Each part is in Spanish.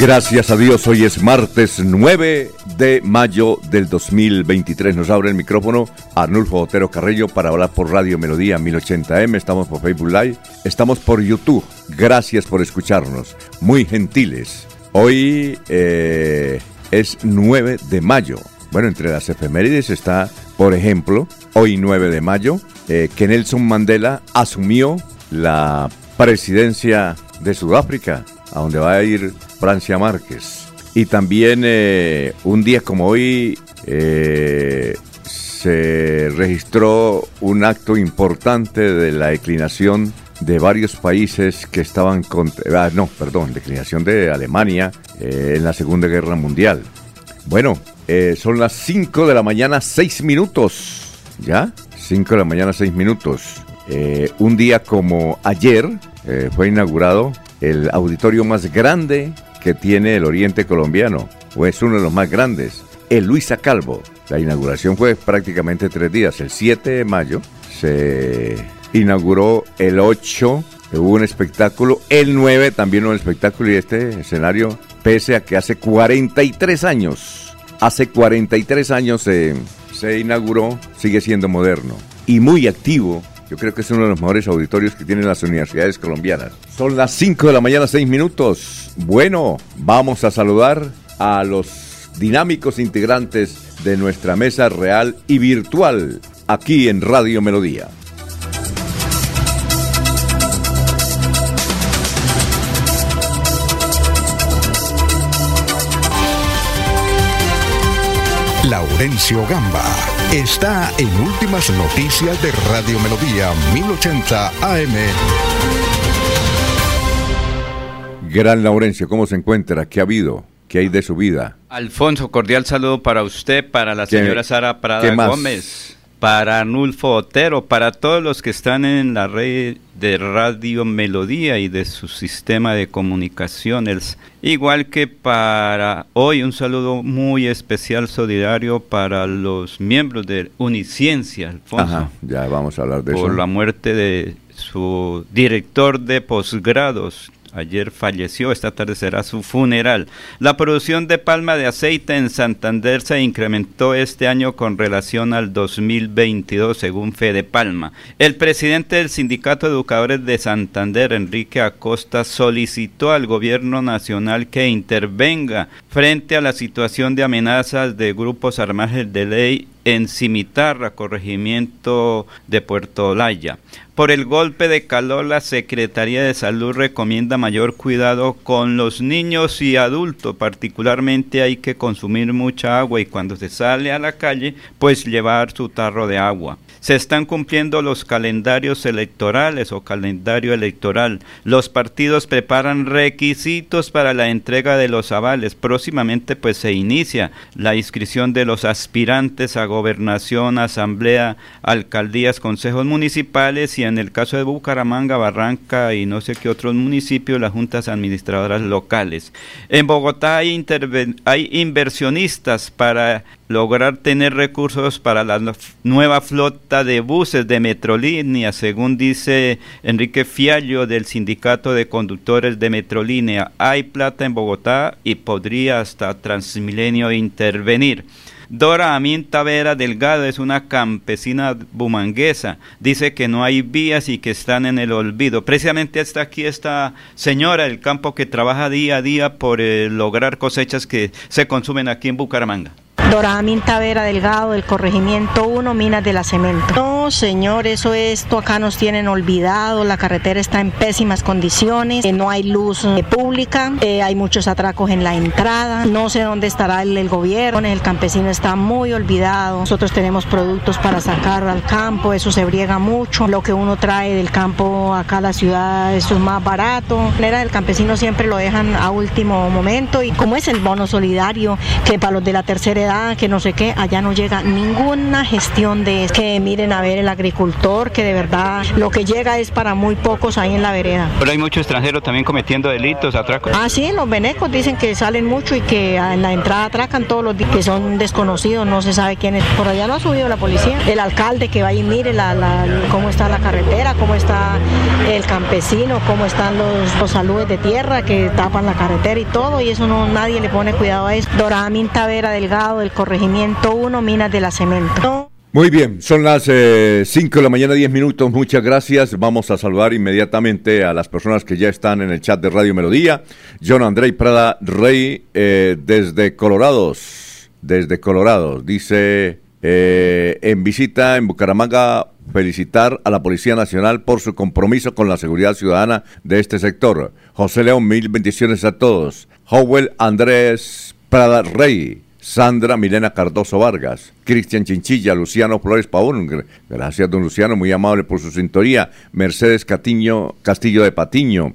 Gracias a Dios, hoy es martes 9 de mayo del 2023. Nos abre el micrófono Arnulfo Otero Carrillo para hablar por Radio Melodía 1080M. Estamos por Facebook Live, estamos por YouTube. Gracias por escucharnos. Muy gentiles. Hoy eh, es 9 de mayo. Bueno, entre las efemérides está, por ejemplo, hoy 9 de mayo, eh, que Nelson Mandela asumió la presidencia de Sudáfrica, a donde va a ir Francia Márquez. Y también eh, un día como hoy eh, se registró un acto importante de la declinación de varios países que estaban contra, ah, no, perdón, declinación de Alemania eh, en la Segunda Guerra Mundial. Bueno, son las 5 de la mañana, 6 minutos. ¿Ya? 5 de la mañana, 6 minutos. un día como ayer fue inaugurado el auditorio más grande que tiene el oriente colombiano, o es uno de los más grandes, el Luisa Calvo. La inauguración fue prácticamente tres días, el 7 de mayo se inauguró el 8, hubo un espectáculo, el 9 también hubo un espectáculo y este escenario, pese a que hace 43 años, hace 43 años se, se inauguró, sigue siendo moderno y muy activo yo creo que es uno de los mejores auditorios que tienen las universidades colombianas. Son las 5 de la mañana, 6 minutos. Bueno, vamos a saludar a los dinámicos integrantes de nuestra mesa real y virtual aquí en Radio Melodía. Laurencio Gamba está en Últimas Noticias de Radio Melodía 1080 AM. Gran Laurencio, ¿cómo se encuentra? ¿Qué ha habido? ¿Qué hay de su vida? Alfonso, cordial saludo para usted, para la señora Sara Prada Gómez para Nulfo Otero, para todos los que están en la red de Radio Melodía y de su sistema de comunicaciones, igual que para hoy un saludo muy especial solidario para los miembros de Uniciencia, Alfonso. ya vamos a hablar de eso. Por la muerte de su director de posgrados, Ayer falleció, esta tarde será su funeral. La producción de palma de aceite en Santander se incrementó este año con relación al 2022, según Fede Palma. El presidente del Sindicato de Educadores de Santander, Enrique Acosta, solicitó al gobierno nacional que intervenga frente a la situación de amenazas de grupos armados de ley en Cimitarra, corregimiento de Puerto Olaya. Por el golpe de calor, la Secretaría de Salud recomienda mayor cuidado con los niños y adultos. Particularmente hay que consumir mucha agua y cuando se sale a la calle, pues llevar su tarro de agua. Se están cumpliendo los calendarios electorales o calendario electoral. Los partidos preparan requisitos para la entrega de los avales. Próximamente pues se inicia la inscripción de los aspirantes a gobernación, asamblea, alcaldías, consejos municipales y en el caso de Bucaramanga, Barranca y no sé qué otros municipios, las juntas administradoras locales. En Bogotá hay, hay inversionistas para lograr tener recursos para la nueva flota de buses de Metrolínea, según dice Enrique Fiallo del Sindicato de Conductores de Metrolínea. Hay plata en Bogotá y podría hasta Transmilenio intervenir. Dora Aminta Vera Delgado es una campesina bumanguesa. Dice que no hay vías y que están en el olvido. Precisamente está aquí esta señora del campo que trabaja día a día por eh, lograr cosechas que se consumen aquí en Bucaramanga. Doramín Tavera Delgado del corregimiento 1, Minas de la Cemento. No, señor, eso esto acá nos tienen olvidado, la carretera está en pésimas condiciones, eh, no hay luz eh, pública, eh, hay muchos atracos en la entrada, no sé dónde estará el, gobierno, el campesino está muy olvidado, nosotros tenemos productos para sacar al campo, eso se briega mucho, lo que uno trae del campo acá a la ciudad, eso es más barato, era el campesino siempre lo dejan a último momento y como es el bono solidario, que para los de la tercera edad que no sé qué, allá no llega ninguna gestión de que miren a ver el agricultor, que de verdad lo que llega es para muy pocos ahí en la vereda. Pero hay muchos extranjeros también cometiendo delitos, atracos. Ah, sí, los venecos dicen que salen mucho y que en la entrada atracan todos los que son desconocidos, no se sabe quién es. Por allá no ha subido la policía. El alcalde que va y mire la, la, cómo está la carretera, cómo está el campesino, cómo están los, los saludes de tierra que tapan la carretera y todo, y eso no nadie le pone cuidado a eso. Doramín Tavera Delgado, corregimiento 1, Minas de la Cemento. Muy bien, son las 5 eh, de la mañana, 10 minutos. Muchas gracias. Vamos a saludar inmediatamente a las personas que ya están en el chat de Radio Melodía. John André Prada Rey, eh, desde Colorados. Desde Colorado. Dice eh, en visita en Bucaramanga felicitar a la Policía Nacional por su compromiso con la seguridad ciudadana de este sector. José León, mil bendiciones a todos. Howell Andrés Prada Rey. Sandra Milena Cardoso Vargas, Cristian Chinchilla, Luciano Flores Paún, gracias don Luciano, muy amable por su sintonía, Mercedes Catiño, Castillo de Patiño,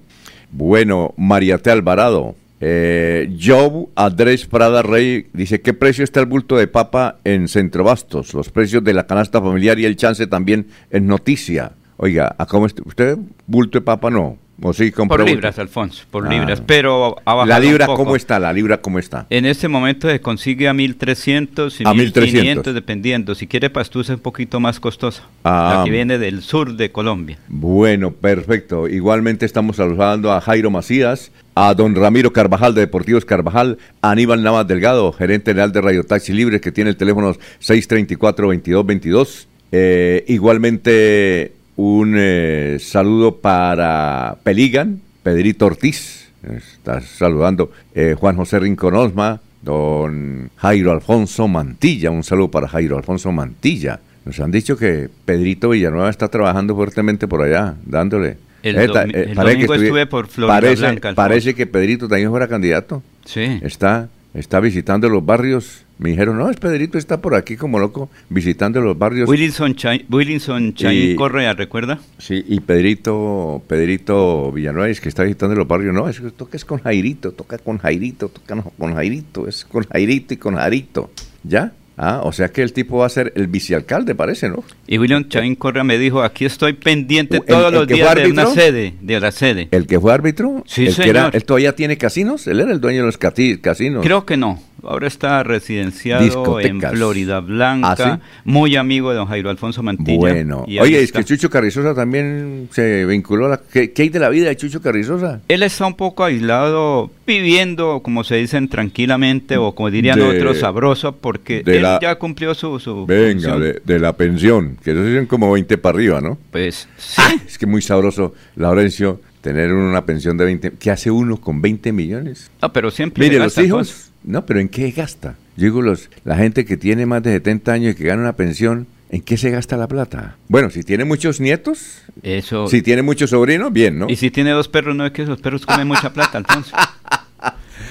bueno, Mariate Alvarado, eh, Job Andrés Prada Rey dice, ¿qué precio está el bulto de papa en Centro Bastos? Los precios de la canasta familiar y el chance también es noticia. Oiga, ¿a cómo está? ¿usted bulto de papa no? Por libras, Alfonso, por libras, ah. pero ¿La libra cómo está? ¿La libra cómo está? En este momento se consigue a 1.300 y a 1.500 dependiendo. Si quiere pastusa es un poquito más costosa, ah. la que viene del sur de Colombia. Bueno, perfecto. Igualmente estamos saludando a Jairo Macías, a don Ramiro Carvajal de Deportivos Carvajal, a Aníbal Navas Delgado, gerente general de Radio Taxi Libre, que tiene el teléfono 634-2222. Eh, igualmente un eh, saludo para Peligan, Pedrito Ortiz, está saludando eh, Juan José Rincón Osma, don Jairo Alfonso Mantilla, un saludo para Jairo Alfonso Mantilla. Nos han dicho que Pedrito Villanueva está trabajando fuertemente por allá, dándole. El, eh, domingo estuve por Florida parece, Blanca. Parece que Pedrito también fuera candidato. Sí. Está, está visitando los barrios me dijeron, no, es Pedrito, está por aquí como loco visitando los barrios. Willinson, Chay, Willinson Chay Correa, ¿recuerda? Sí, y Pedrito, Pedrito Villanueva es que está visitando los barrios. No, es que toca es con Jairito, toca con Jairito, toca con Jairito, es con Jairito y con Jarito. ¿Ya? Ah, o sea que el tipo va a ser el vicealcalde, parece, ¿no? Y William Chavín Correa me dijo, aquí estoy pendiente todos los días de una sede, de la sede. ¿El que fue árbitro? Sí, ¿El señor. ¿Él todavía tiene casinos? ¿Él era el dueño de los casinos? Creo que no. Ahora está residenciado en Florida Blanca, ¿Ah, muy amigo de don Jairo Alfonso Mantilla. Bueno, oye, es que Chucho Carrizosa también se vinculó a la... ¿Qué, hay de la vida de Chucho Carrizosa? Él está un poco aislado, viviendo, como se dicen, tranquilamente, o como dirían otros, sabroso, porque él ya cumplió su... su venga, de, la pensión, que eso son como 20 para arriba, ¿no? Pues sí. Ah, es que muy sabroso, Laurencio, tener una pensión de 20... ¿Qué hace uno con 20 millones? Ah, pero siempre... Mire, los hijos... No, pero ¿en qué gasta? Yo digo, los, la gente que tiene más de 70 años y que gana una pensión, ¿en qué se gasta la plata? Bueno, si tiene muchos nietos, eso. Si tiene muchos sobrinos, bien, ¿no? Y si tiene dos perros, no es que esos perros comen mucha plata, Alfonso.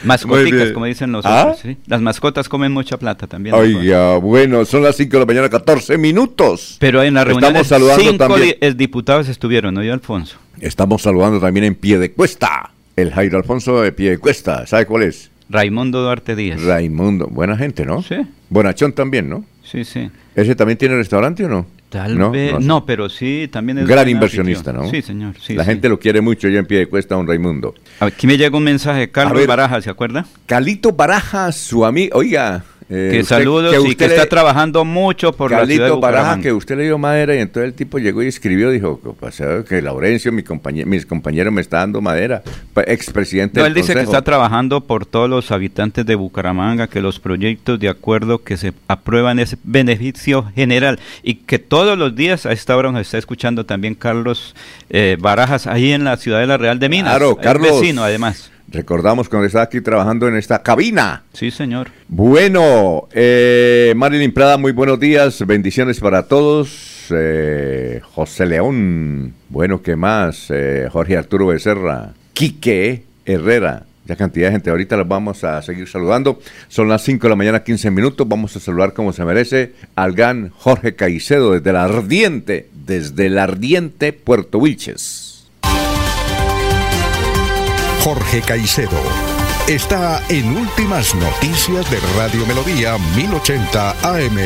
Mascoticas, como dicen los ¿Ah? otros, ¿sí? Las mascotas comen mucha plata también. Oiga, bueno, son las 5 de la mañana, 14 minutos. Pero en la reunión Estamos saludando cinco también. diputados estuvieron, ¿no, yo, Alfonso? Estamos saludando también en pie de cuesta. El Jairo Alfonso de pie de cuesta, ¿sabe cuál es? Raimundo Duarte Díaz. Raimundo, buena gente, ¿no? Sí. Bonachón también, ¿no? Sí, sí. ¿Ese también tiene restaurante o no? Tal vez, no, pero sí, también es... Gran inversionista, ¿no? Sí, señor. Sí, La gente lo quiere mucho ya en pie de cuesta, don Raimundo. Aquí me llega un mensaje, Carlos Barajas, ¿se acuerda? Calito Barajas, su amigo, oiga, Eh, que saludos y que está trabajando mucho por la ciudad de Baraja, que usted le dio madera y entonces el tipo llegó y escribió, dijo que Laurencio, mi compañero, mis compañeros me está dando madera, expresidente no, él dice que está trabajando por todos los habitantes de Bucaramanga, que los proyectos de acuerdo que se aprueban es beneficio general y que todos los días a esta hora nos está escuchando también Carlos eh, Barajas ahí en la ciudad de la Real de Minas, claro, Carlos, vecino además. Recordamos cuando estaba aquí trabajando en esta cabina. Sí, señor. Bueno, eh, Marilyn Prada, muy buenos días, bendiciones para todos. Eh, José León, bueno, ¿qué más? Eh, Jorge Arturo Becerra, Quique Herrera, ya cantidad de gente. Ahorita los vamos a seguir saludando. Son las 5 de la mañana, 15 minutos. Vamos a saludar como se merece al gran Jorge Caicedo desde la Ardiente, desde el Ardiente Puerto Wilches. Jorge Caicedo. Está en Últimas Noticias de Radio Melodía 1080 AM.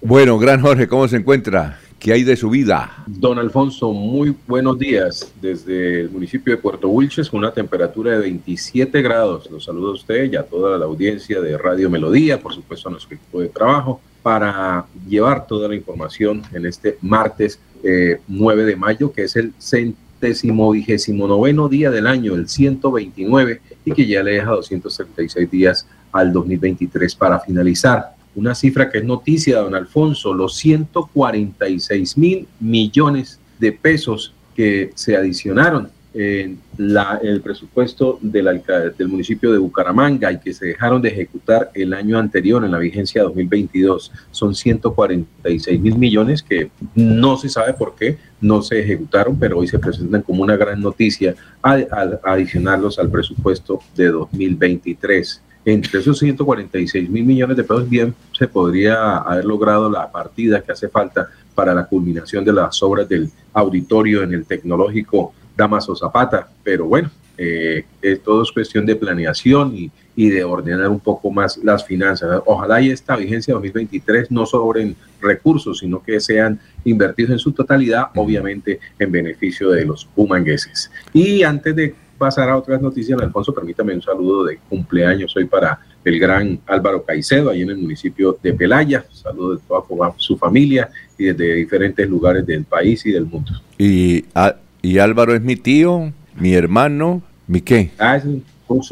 Bueno, gran Jorge, ¿cómo se encuentra? ¿Qué hay de su vida? Don Alfonso, muy buenos días desde el municipio de Puerto Wilches con una temperatura de 27 grados. Los saludo a usted y a toda la audiencia de Radio Melodía, por supuesto a nuestro equipo de trabajo, para llevar toda la información en este martes 9 eh, de mayo, que es el centro décimo vigésimo noveno día del año, el 129, y que ya le deja 236 días al 2023 para finalizar. Una cifra que es noticia, don Alfonso, los 146 mil millones de pesos que se adicionaron en la, el presupuesto del, del municipio de Bucaramanga y que se dejaron de ejecutar el año anterior en la vigencia 2022 son 146 mil millones que no se sabe por qué no se ejecutaron, pero hoy se presentan como una gran noticia al, adicionarlos al presupuesto de 2023 entre esos 146 mil millones de pesos, bien se podría haber logrado la partida que hace falta para la culminación de las obras del auditorio en el tecnológico Damaso Zapata, pero bueno, eh, todo es cuestión de planeación y, de ordenar un poco más las finanzas. Ojalá y esta vigencia 2023 no sobren recursos, sino que sean invertidos en su totalidad, obviamente en beneficio de los humangueses. Y antes de pasar a otras noticias, Alfonso, permítame un saludo de cumpleaños hoy para el gran Álvaro Caicedo, ahí en el municipio de Pelaya. Saludo de toda su familia y desde diferentes lugares del país y del mundo. Y ah, y Álvaro es mi tío, mi hermano, mi qué. Ah, es,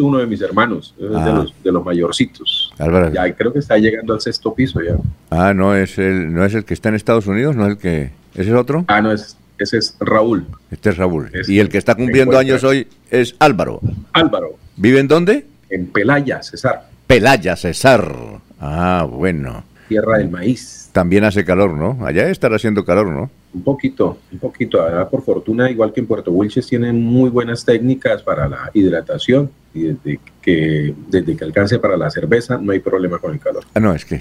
uno de mis hermanos, de, ah. los, de los mayorcitos. Álvaro. Ya creo que está llegando al sexto piso ya. Ah, no es el, no es el que está en Estados Unidos, no es el que, ¿ese es otro? Ah, no es, ese es Raúl. Este es Raúl. y el que está cumpliendo años hoy es Álvaro. Álvaro. ¿Vive en dónde? En Pelaya, César. Pelaya, César. Ah, bueno. Tierra del maíz. También hace calor, ¿no? Allá estará haciendo calor, ¿no? Un poquito, un poquito. por fortuna, igual que en Puerto Wilches, tienen muy buenas técnicas para la hidratación y desde que, desde que alcance para la cerveza no hay problema con el calor. Ah, no, es que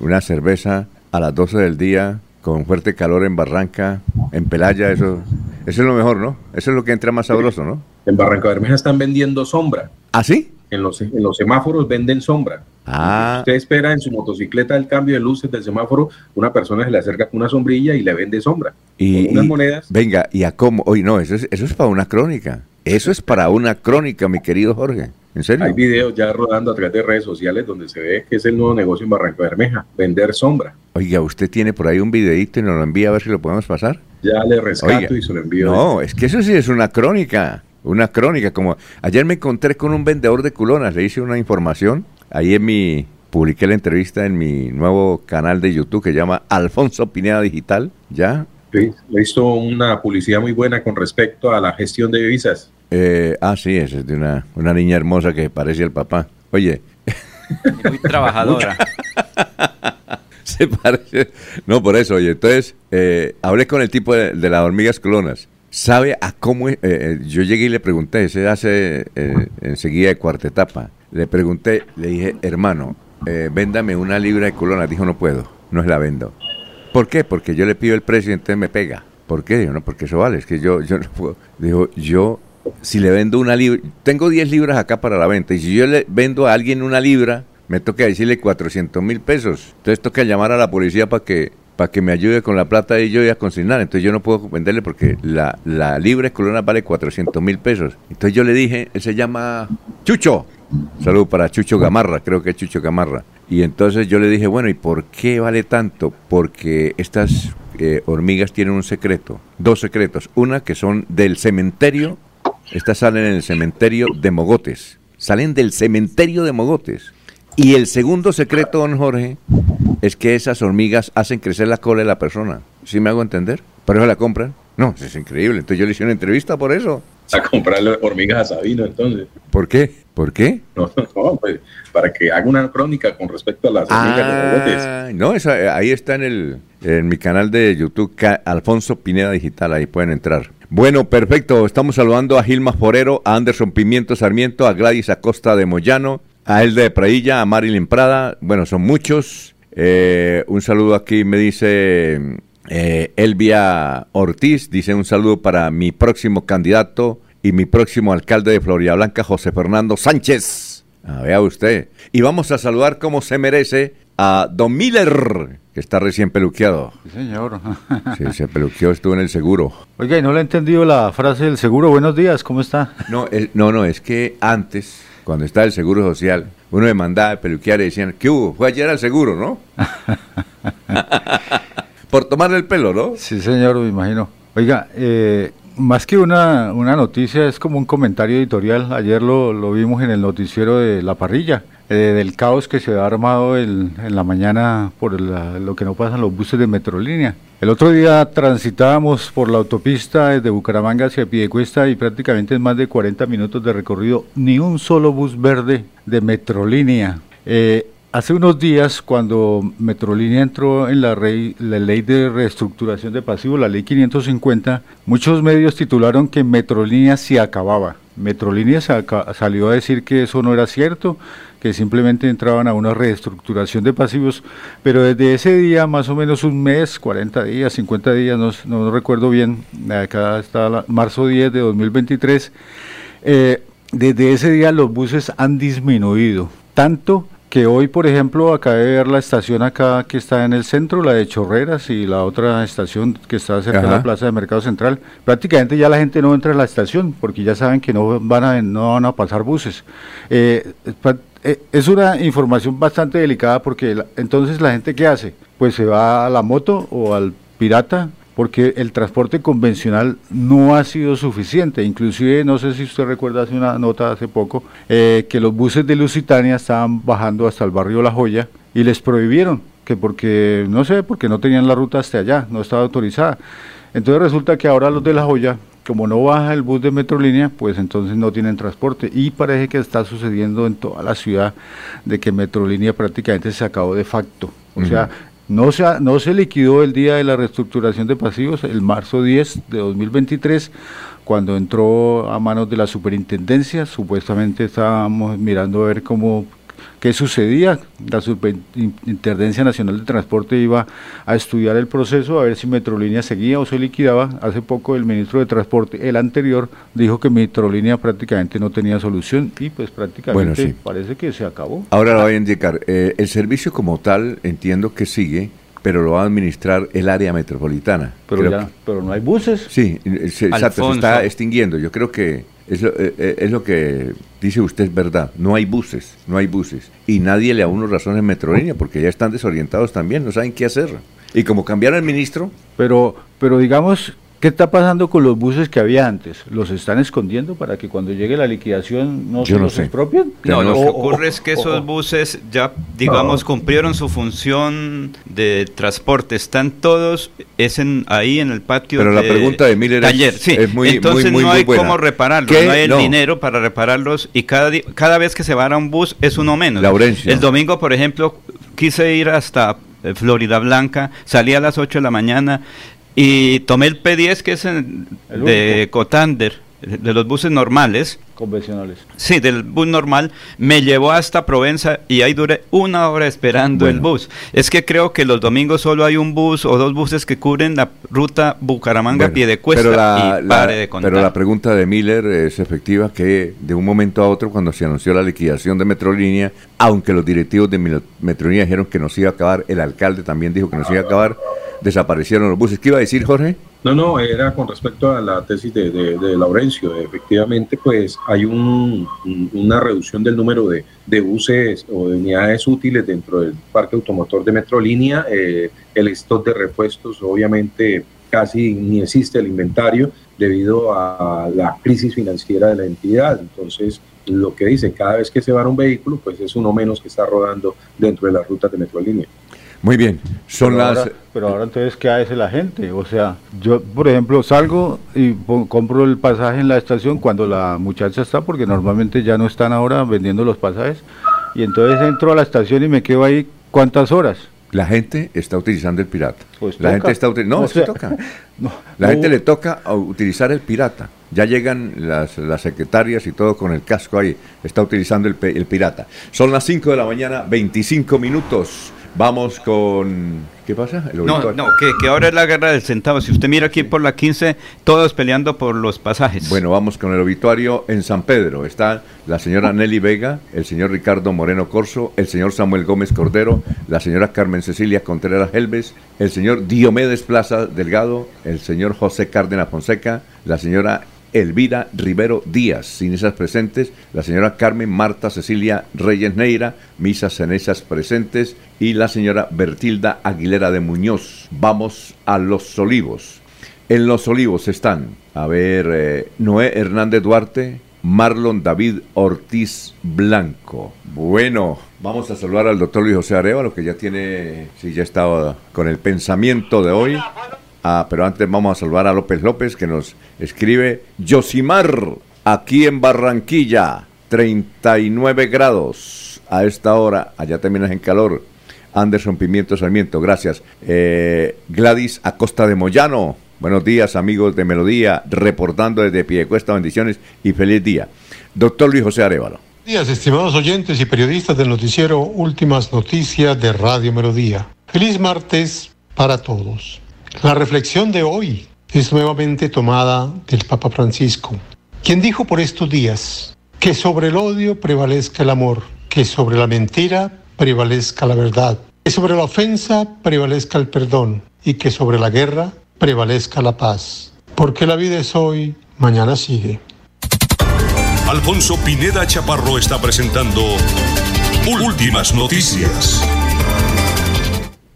una cerveza a las 12 del día con fuerte calor en Barranca, en Pelaya, eso, eso es lo mejor, ¿no? Eso es lo que entra más sabroso, ¿no? En Barranca Bermeja están vendiendo sombra. ¿Ah, sí? En los, en los semáforos venden sombra. Ah. Usted espera en su motocicleta el cambio de luces del semáforo, una persona se le acerca con una sombrilla y le vende sombra. Y, unas monedas. Venga, ¿y a cómo? Oye, no, eso es, eso es para una crónica. Eso es para una crónica, mi querido Jorge. ¿En serio? Hay videos ya rodando a través de redes sociales donde se ve que es el nuevo negocio en Barranco Bermeja, vender sombra. Oiga, ¿usted tiene por ahí un videito y nos lo envía a ver si lo podemos pasar? Ya le rescato y se lo envío. No, es que eso sí es una crónica. Una crónica, como ayer me encontré con un vendedor de culonas, le hice una información, ahí en mi, publiqué la entrevista en mi nuevo canal de YouTube que se llama Alfonso Pineda Digital, ¿ya? Sí, le hizo una publicidad muy buena con respecto a la gestión de divisas. Eh, ah, sí, es de una, una niña hermosa que parece el papá. Oye. Muy trabajadora. Se parece. No, por eso, oye. Entonces, eh, hablé con el tipo de, de las hormigas colonas sabe a cómo... Eh, eh, yo llegué y le pregunté, ese hace eh, enseguida de cuarta etapa, le pregunté, le dije, hermano, véndame una libra de colonas. Dijo, no puedo, no la vendo. ¿Por qué? Porque yo le pido el precio y entonces me pega. ¿Por qué? Dijo, no, porque eso vale, es que yo, yo no puedo. Dijo, yo, si le vendo una libra, tengo 10 libras acá para la venta, y si yo le vendo a alguien una libra, me toca decirle 400 mil pesos. Entonces toca llamar a la policía para que para que me ayude con la plata y yo voy a consignar. Entonces yo no puedo venderle porque la, la libre colona vale 400 mil pesos. Entonces yo le dije, él se llama Chucho. Saludo para Chucho Gamarra, creo que es Chucho Gamarra. Y entonces yo le dije, bueno, ¿y por qué vale tanto? Porque estas eh, hormigas tienen un secreto, dos secretos. Una que son del cementerio, estas salen en el cementerio de Mogotes, salen del cementerio de Mogotes. Y el segundo secreto, don Jorge, es que esas hormigas hacen crecer la cola de la persona. ¿Sí me hago entender? ¿Por eso la compran? No, es increíble. Entonces yo le hice una entrevista por eso. A comprarle hormigas a Sabino, entonces. ¿Por qué? ¿Por qué? No, no, pues para que haga una crónica con respecto a las hormigas ah, No, esa, ahí está en, el, en mi canal de YouTube, Alfonso Pineda Digital, ahí pueden entrar. Bueno, perfecto. Estamos saludando a Gilma Forero, a Anderson Pimiento Sarmiento, a Gladys Acosta de Moyano, a Elda de Prailla, a Marilyn Prada. Bueno, son muchos. Eh, un saludo aquí, me dice eh, Elvia Ortiz dice un saludo para mi próximo candidato y mi próximo alcalde de Florida Blanca, José Fernando Sánchez. Ah, vea usted. Y vamos a saludar como se merece a Don Miller, que está recién peluqueado. Sí, señor. sí, se peluqueó, estuvo en el seguro. Oiga, y no le he entendido la frase del seguro. Buenos días, ¿cómo está? No, no, no, es que antes, cuando estaba el seguro social, uno me mandaba a peluquear y decían, ¿qué hubo? Fue ayer al seguro, ¿no? por tomarle el pelo, ¿no? Sí, señor, me imagino. Oiga, eh, más que una, una noticia, es como un comentario editorial. Ayer lo, lo vimos en el noticiero de La Parrilla, eh, del caos que se ha armado en la mañana por lo que no pasan los buses de Metrolínea. El otro día transitábamos por la autopista desde Bucaramanga hacia Piedecuesta y prácticamente en más de 40 minutos de recorrido, ni un solo bus verde de Metrolínea. Eh, Hace unos días, cuando Metrolínea entró en la, ley de reestructuración de pasivos, la ley 550, muchos medios titularon que Metrolínea se acababa. Metrolínea salió a decir que eso no era cierto, que simplemente entraban a una reestructuración de pasivos, pero desde ese día, más o menos un mes, 40 días, 50 días, no, recuerdo bien, acá está marzo 10 de 2023, eh, desde ese día los buses han disminuido, tanto que hoy, por ejemplo, acabé de ver la estación acá que está en el centro, la de Chorreras, y la otra estación que está cerca de la Plaza de Mercado Central. Prácticamente ya la gente no entra en la estación porque ya saben que no van a, no van a pasar buses. Eh, eh, es una información bastante delicada porque entonces la gente ¿qué hace? Pues se va a la moto o al pirata porque el transporte convencional no ha sido suficiente. Inclusive, no sé si usted recuerda hace una nota hace poco, eh, que los buses de Lusitania estaban bajando hasta el barrio La Joya y les prohibieron, que porque, no sé, porque no tenían la ruta hasta allá, no estaba autorizada. Entonces resulta que ahora los de La Joya, como no baja el bus de Metrolínea, pues entonces no tienen transporte. Y parece que está sucediendo en toda la ciudad de que Metrolínea prácticamente se acabó de facto. O sea, no se, no se liquidó el día de la reestructuración de pasivos, el marzo 10 de 2023, cuando entró a manos de la superintendencia. Supuestamente estábamos mirando a ver cómo qué sucedía. La Superintendencia Nacional de Transporte iba a estudiar el proceso, a ver si Metrolínea seguía o se liquidaba. Hace poco el ministro de Transporte, el anterior, dijo que Metrolínea prácticamente no tenía solución y pues prácticamente parece que se acabó. Ahora lo voy a indicar. Eh, el servicio como tal entiendo que sigue pero lo va a administrar el área metropolitana. Pero, ya, pero no hay buses. Sí, se, exacto, se está extinguiendo. Yo creo que es lo, eh, eh, es lo que dice usted, es verdad. No hay buses, no hay buses. Y nadie le da uno razón en Metrolínea porque ya están desorientados también, no saben qué hacer. Y como cambiaron el ministro. Pero, pero digamos, ¿Qué está pasando con los buses que había antes? ¿Los están escondiendo para que cuando llegue la liquidación no se los expropien? No, lo que ocurre es que esos buses ya, digamos, cumplieron su función de transporte. Están todos es en, ahí en el patio Pero la pregunta de Miller taller. Es, sí. muy, Entonces no hay cómo repararlos, no hay el dinero para repararlos y cada, cada vez que se va a un bus es uno menos. Laurencio. El domingo, por ejemplo, quise ir hasta eh, Florida Blanca, salí a las 8 de la mañana, y tomé el P10 que es de Cotander, de los buses normales. Convencionales. Sí, del bus normal. Me llevó hasta Provenza y ahí duré una hora esperando el bus. Es que creo que los domingos solo hay un bus o dos buses que cubren la ruta Bucaramanga-Pie de Cuesta y pare de contar. Pero la pregunta de Miller es efectiva que de un momento a otro, cuando se anunció la liquidación de Metrolínea, aunque los directivos de Metrolínea dijeron que nos iba a acabar, el alcalde también dijo que nos iba a acabar desaparecieron los buses. ¿Qué iba a decir, Jorge? No, no, era con respecto a la tesis de, de, Laurencio. Efectivamente, pues hay un, una reducción del número de, de, buses o de unidades útiles dentro del parque automotor de Metrolínea. Eh, el stock de repuestos, obviamente, casi ni existe el inventario debido a la crisis financiera de la entidad. Entonces, lo que dice, cada vez que se va un vehículo, pues es uno menos que está rodando dentro de las rutas de Metrolínea. Muy bien, son las... pero ahora entonces, ¿qué hace la gente? O sea, yo, por ejemplo, salgo y compro el pasaje en la estación cuando la muchacha está, porque normalmente ya no están ahora vendiendo los pasajes, y entonces entro a la estación y me quedo ahí, ¿cuántas horas? La gente está utilizando el pirata. Pues la gente está no, se toca. la gente le toca utilizar el pirata. Ya llegan las, las, secretarias y todo con el casco ahí. Está utilizando el, el pirata. Son las 5 de la mañana, 25 minutos. Vamos con... ¿Qué pasa? no, no, que, ahora es la guerra del centavo. Si usted mira aquí por la 15, todos peleando por los pasajes. Bueno, vamos con el obituario en San Pedro. Está la señora Nelly Vega, el señor Ricardo Moreno Corso, el señor Samuel Gómez Cordero, la señora Carmen Cecilia Contreras Helves, el señor Diomedes Plaza Delgado, el señor José Cárdenas Fonseca, la señora Elvira Rivero Díaz, esas presentes, la señora Carmen Marta Cecilia Reyes Neira, misas cenezas presentes, y la señora Bertilda Aguilera de Muñoz. Vamos a Los Olivos. En Los Olivos están, a ver, eh, Noé Hernández Duarte, Marlon David Ortiz Blanco. Bueno, vamos a saludar al doctor Luis José Arevalo, que ya tiene, si ya estaba con el pensamiento de hoy. Ah, pero antes vamos a saludar a López López que nos escribe Yosimar, aquí en Barranquilla, 39 grados a esta hora, allá terminas en calor. Anderson Pimiento Sarmiento, gracias. Eh, Gladys Acosta de Moyano, buenos días amigos de Melodía, reportando desde Piedecuesta, bendiciones y feliz día. Doctor Luis José Arevalo. Buenos días, estimados oyentes y periodistas del noticiero Últimas Noticias de Radio Melodía. Feliz martes para todos. La reflexión de hoy es nuevamente tomada del Papa Francisco, quien dijo por estos días que sobre el odio prevalezca el amor, que sobre la mentira prevalezca la verdad, que sobre la ofensa prevalezca el perdón y que sobre la guerra prevalezca la paz. Porque la vida es hoy, mañana sigue. Alfonso Pineda Chaparro está presentando Últimas Noticias.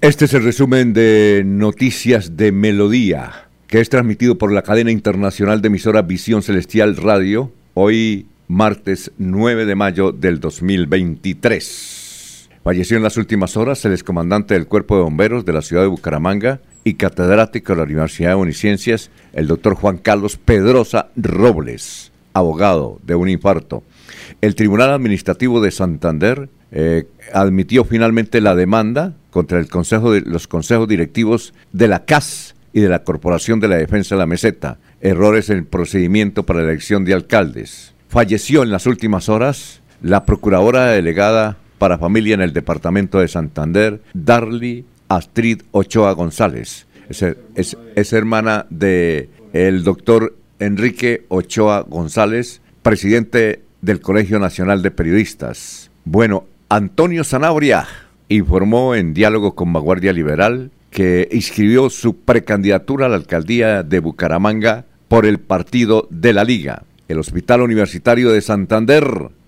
Este es el resumen de Noticias de Melodía, que es transmitido por la cadena internacional de emisora Visión Celestial Radio, hoy martes 9 de mayo del 2023. Falleció en las últimas horas el excomandante del Cuerpo de Bomberos de la ciudad de Bucaramanga y catedrático de la Universidad de Uniciencias, el doctor Juan Carlos Pedrosa Robles, abogado de un infarto. El Tribunal Administrativo de Santander eh, admitió finalmente la demanda contra el consejo de, los consejos directivos de la CAS y de la Corporación de la Defensa de la Meseta, errores en el procedimiento para la elección de alcaldes. Falleció en las últimas horas la procuradora delegada para familia en el departamento de Santander, Darly Astrid Ochoa González. Es, es, hermana de el doctor Enrique Ochoa González, presidente del Colegio Nacional de Periodistas. Bueno, Antonio Zanabria informó en diálogo con Vanguardia Liberal que inscribió su precandidatura a la alcaldía de Bucaramanga por el partido de la Liga. El Hospital Universitario de Santander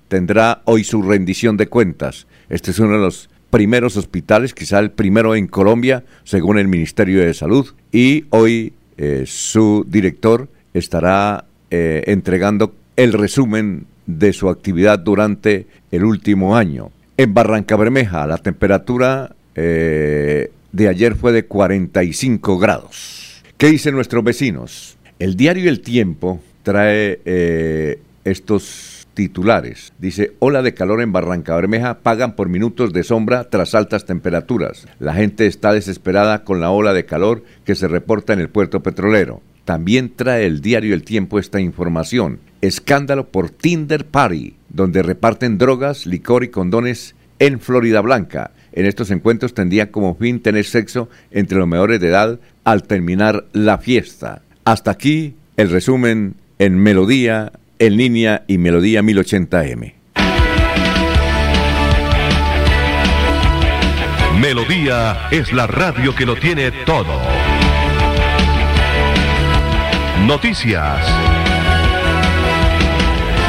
tendrá hoy su rendición de cuentas. Este es uno de los primeros hospitales, quizá el primero en Colombia, según el Ministerio de Salud, y hoy eh, su director estará eh, entregando el resumen de su actividad durante el último año. En Barranca Bermeja la temperatura eh, de ayer fue de 45 grados. ¿Qué dicen nuestros vecinos? El diario El Tiempo trae eh, estos titulares. Dice, ola de calor en Barranca Bermeja, pagan por minutos de sombra tras altas temperaturas. La gente está desesperada con la ola de calor que se reporta en el puerto petrolero. También trae el diario El Tiempo esta información. Escándalo por Tinder Party, donde reparten drogas, licor y condones en Florida Blanca. En estos encuentros tendría como fin tener sexo entre los menores de edad al terminar la fiesta. Hasta aquí el resumen en Melodía, en línea y Melodía 1080M. Melodía es la radio que lo tiene todo. Noticias.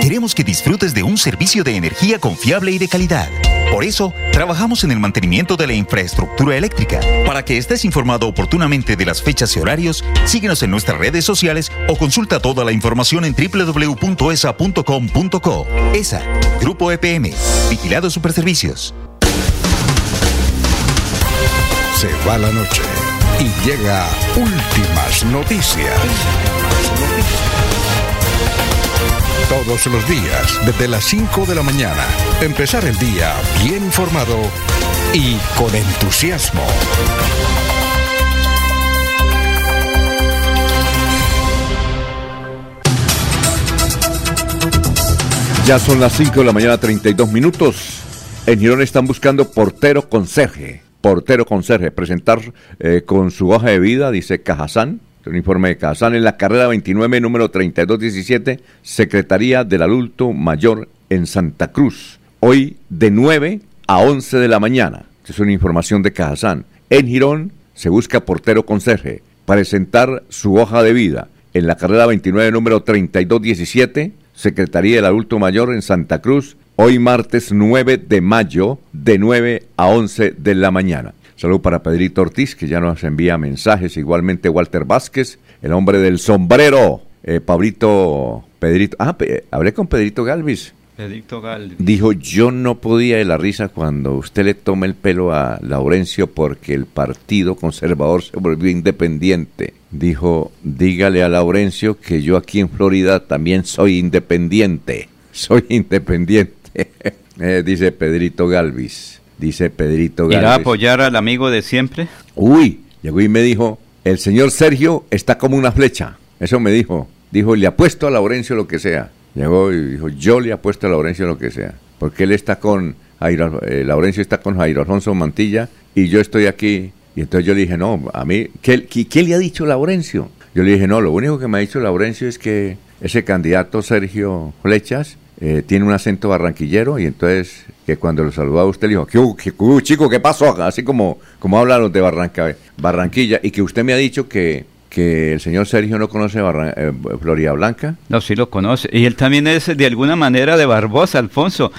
Queremos que disfrutes de un servicio de energía confiable y de calidad. Por eso, trabajamos en el mantenimiento de la infraestructura eléctrica. Para que estés informado oportunamente de las fechas y horarios, síguenos en nuestras redes sociales o consulta toda la información en www.esa.com.co. ESA, Grupo EPM, Vigilado Superservicios. Se va la noche y llega últimas noticias. Todos los días, desde las 5 de la mañana, empezar el día bien informado y con entusiasmo. Ya son las 5 de la mañana, 32 minutos. En Girón están buscando portero conserje. Portero conserje. Presentar eh, con su hoja de vida, dice Cajazán. Un informe de Cajazán en la carrera 29, número 3217, Secretaría del Adulto Mayor en Santa Cruz. Hoy de 9 a 11 de la mañana. Es una información de Cajazán. En Girón se busca portero conserje. Presentar su hoja de vida en la carrera 29, número 3217, Secretaría del Adulto Mayor en Santa Cruz, hoy martes 9 de mayo, de 9 a 11 de la mañana. Salud para Pedrito Ortiz, que ya nos envía mensajes, igualmente Walter Vázquez, el hombre del sombrero, eh, Pablito, Pedrito, ah, pe- hablé con Pedrito Galvis, Pedrito Galvis. dijo, yo no podía de la risa cuando usted le toma el pelo a Laurencio porque el partido conservador se volvió independiente. Dijo, dígale a Laurencio que yo aquí en Florida también soy independiente. Soy independiente. Eh, dice Pedrito Galvis. Dice Pedrito Galvis. ¿Irá a apoyar al amigo de siempre? Uy, llegó y me dijo, el señor Sergio está como una flecha. Eso me dijo. Dijo, le apuesto a Laurencio lo que sea. Llegó y dijo, yo le apuesto a Laurencio lo que sea. Porque él está con, Jairo, eh, Laurencio está con Jairo Alfonso Mantilla y yo estoy aquí. Y entonces yo le dije, no, a mí, ¿qué, qué, qué le ha dicho Laurencio? Yo le dije, no, lo único que me ha dicho Laurencio es que ese candidato Sergio Flechas eh, tiene un acento barranquillero y entonces que cuando lo saludaba usted le dijo, ¿qué, qué chico, ¿qué pasó? Así como, como hablan los de Barranca, Barranquilla y que usted me ha dicho que, que el señor Sergio no conoce Barran- eh, Florida Blanca. No, sí lo conoce. Y él también es de alguna manera de Barbosa, Alfonso.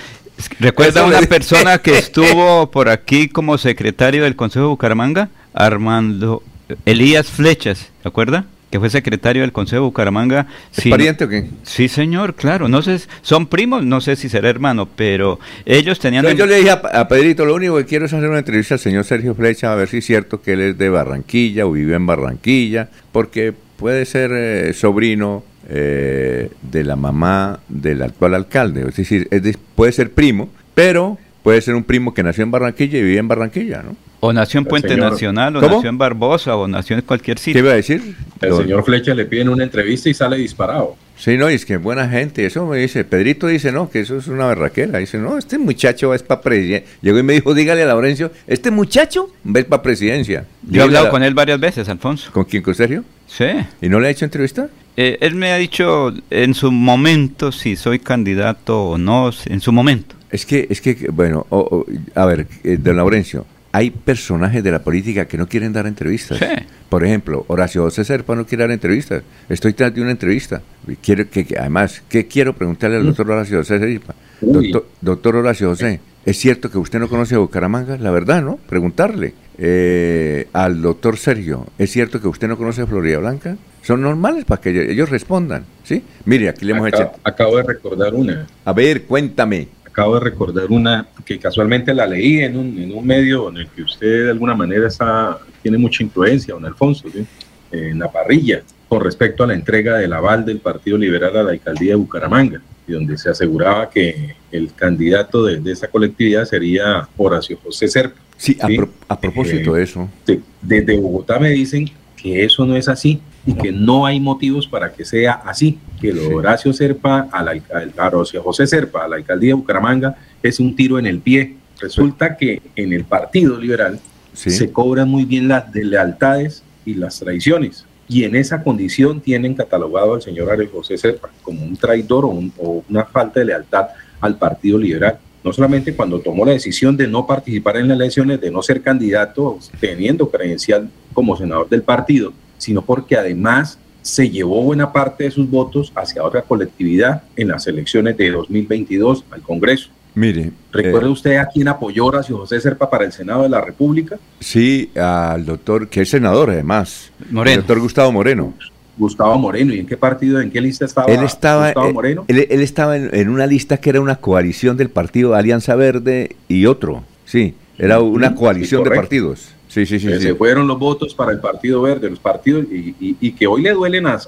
¿Recuerda una persona que estuvo por aquí como secretario del Consejo de Bucaramanga? Armando Elías Flechas, ¿se acuerda? Que fue secretario del Consejo de Bucaramanga. ¿Es pariente o qué? Sí, señor, claro. No sé, son primos, no sé si será hermano, pero ellos tenían... Yo, yo le dije a, a Pedrito, lo único que quiero es hacer una entrevista al señor Sergio Flecha, a ver si es cierto que él es de Barranquilla o vive en Barranquilla, porque puede ser eh, sobrino eh, de la mamá del actual alcalde, es decir, es de- puede ser primo, pero puede ser un primo que nació en Barranquilla y vive en Barranquilla, ¿no? O nació en Puente señor- Nacional, o ¿Cómo? nació en Barbosa, o nació en cualquier ¿Qué sitio. iba a decir? El Don- señor Flecha le piden una entrevista y sale disparado. Sí, no, y es que buena gente, eso me dice, Pedrito dice, no, que eso es una berraquera, dice, no, este muchacho es para presidencia. Llegó y me dijo, dígale a Laurencio, este muchacho va para presidencia. Yo he hablado con él varias veces, Alfonso. ¿Con quién, con Sergio? Sí. ¿Y no le ha hecho entrevista? Eh, él me ha dicho en su momento si soy candidato o no, en su momento. Es que, es que, bueno, o- o, a ver, eh, don Laurencio, hay personajes de la política que no quieren dar entrevistas. Sí. Por ejemplo, Horacio José Serpa no quiere dar entrevistas. Estoy tras de una entrevista. Quiero que, que- además, ¿qué quiero preguntarle al doctor Horacio José Serpa? Doctor, doctor Horacio José, ¿es cierto que usted no conoce a Bucaramanga? La verdad, ¿no? Preguntarle. eh, al doctor Sergio, ¿es cierto que usted no conoce a Florida Blanca? Son normales para que ellos respondan, ¿sí? Mire, aquí le hemos Acabo, hecho... acabo de recordar una. A ver, cuéntame. Acabo de recordar una que casualmente la leí en un, en un medio en el que usted de alguna manera está, tiene mucha influencia, don Alfonso, ¿sí? en la parrilla, con respecto a la entrega del aval del Partido Liberal a la alcaldía de Bucaramanga, y donde se aseguraba que el candidato de, de esa colectividad sería Horacio José Serpa. Sí, a, Sí. pro- a propósito Eh, de eso. de- desde Bogotá me dicen que eso no es así y que no hay motivos para que sea así, que lo Sí. Horacio Serpa, a la, a Horacio José Serpa, a la alcaldía de Bucaramanga, es un tiro en el pie. Resulta que en el Partido Liberal Sí. se cobran muy bien las lealtades y las traiciones. Y en esa condición tienen catalogado al señor Ariel José Serpa como un traidor o, un- o una falta de lealtad al Partido Liberal. No solamente cuando tomó la decisión de no participar en las elecciones, de no ser candidato teniendo credencial como senador del partido, sino porque además se llevó buena parte de sus votos hacia otra colectividad en las elecciones de 2022 al Congreso. Mire, ¿Recuerda eh, usted a quién apoyó Horacio José Serpa para el Senado de la República? sí, al doctor, que es senador además, Moreno. el doctor Gustavo Moreno. Gustavo Moreno. ¿Y en qué partido, en qué lista estaba, Él estaba, Gustavo eh, Moreno? él, él estaba en, en una lista que era una coalición del partido Alianza Verde y otro, sí, era una coalición sí, de partidos. Sí, sí, sí. Sí. Se fueron los votos para el Partido Verde, los partidos, y, y- y que hoy le duelen a,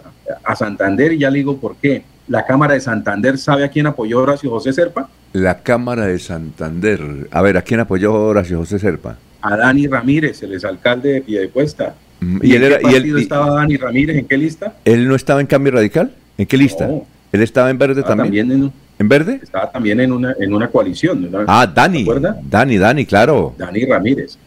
a Santander, y ya le digo por qué. La Cámara de Santander sabe a quién apoyó Horacio José Serpa, La Cámara de Santander. A ver, ¿a quién apoyó Horacio José Serpa? a Dani Ramírez, el exalcalde de Piedecuesta. Mm, ¿Y, ¿Y, en él, qué era, y, él, partido estaba Dani Ramírez? ¿En qué lista? él no estaba en Cambio Radical? ¿En qué lista? No. ¿Él estaba en Verde Estaba también? también en, ¿En Verde? estaba también en una, en una coalición. ¿no? Ah, Dani. Dani, Dani, claro. Dani Ramírez.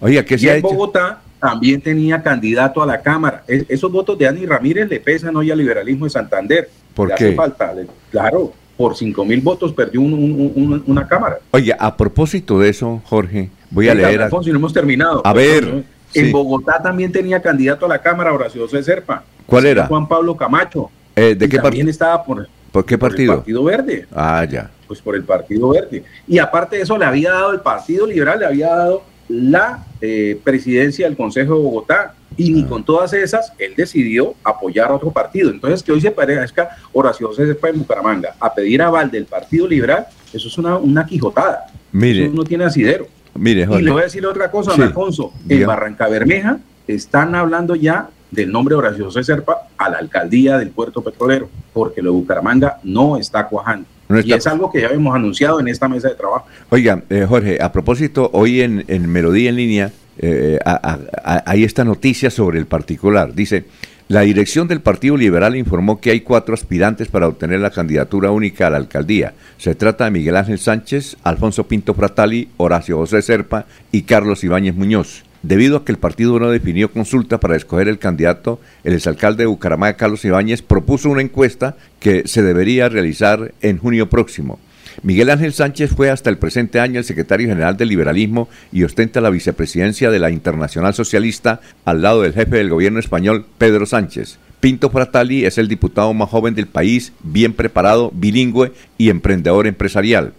Oiga, ¿qué Y se ha en hecho? Bogotá también tenía candidato a la Cámara. Esos votos de Dani Ramírez le pesan hoy al liberalismo de Santander. ¿Por Le qué? hace falta. le- claro, por 5 mil votos perdió un- un- un- una Cámara. Oiga, a propósito de eso, Jorge, voy a leer. a- Alfonso, no hemos terminado. A ver, En. Bogotá también tenía candidato a la Cámara Horacio José Serpa. ¿Cuál era? Juan Pablo Camacho. Eh, ¿De qué también partido? estaba por, ¿Por qué por el partido? Partido Verde. Ah, ya. pues por el Partido Verde. Y aparte de eso, le había dado el Partido Liberal, le había dado la eh, presidencia del Consejo de Bogotá. Y ni Ah. con todas esas, él decidió apoyar a otro partido. Entonces, que hoy se parezca Horacio José Serpa en Bucaramanga a pedir aval del Partido Liberal, eso es una, una quijotada. Mire, Eso no tiene asidero. Mire, Y le voy a decir otra cosa, Sí. Alfonso. En. Barranca Bermeja están hablando ya del nombre de Horacio José Serpa a la alcaldía del puerto petrolero, porque lo de Bucaramanga no está cuajando. No Y es algo que ya hemos anunciado en esta mesa de trabajo. Oiga, eh, Jorge, a propósito, hoy en, en Melodía en línea eh, a- a- a- hay esta noticia sobre el particular. Dice, la dirección del Partido Liberal informó que hay cuatro aspirantes para obtener la candidatura única a la alcaldía. Se trata de Miguel Ángel Sánchez, Alfonso Pinto Fratali, Horacio José Serpa y Carlos Ibáñez Muñoz. Debido a que el partido no definió consulta para escoger el candidato, el exalcalde de Bucaramanga, Carlos Ibáñez, propuso una encuesta que se debería realizar en junio próximo. Miguel Ángel Sánchez fue hasta el presente año el secretario general del liberalismo y ostenta la vicepresidencia de la Internacional Socialista al lado del jefe del gobierno español, Pedro Sánchez. Pinto Fratali es el diputado más joven del país, bien preparado, bilingüe y emprendedor empresarial.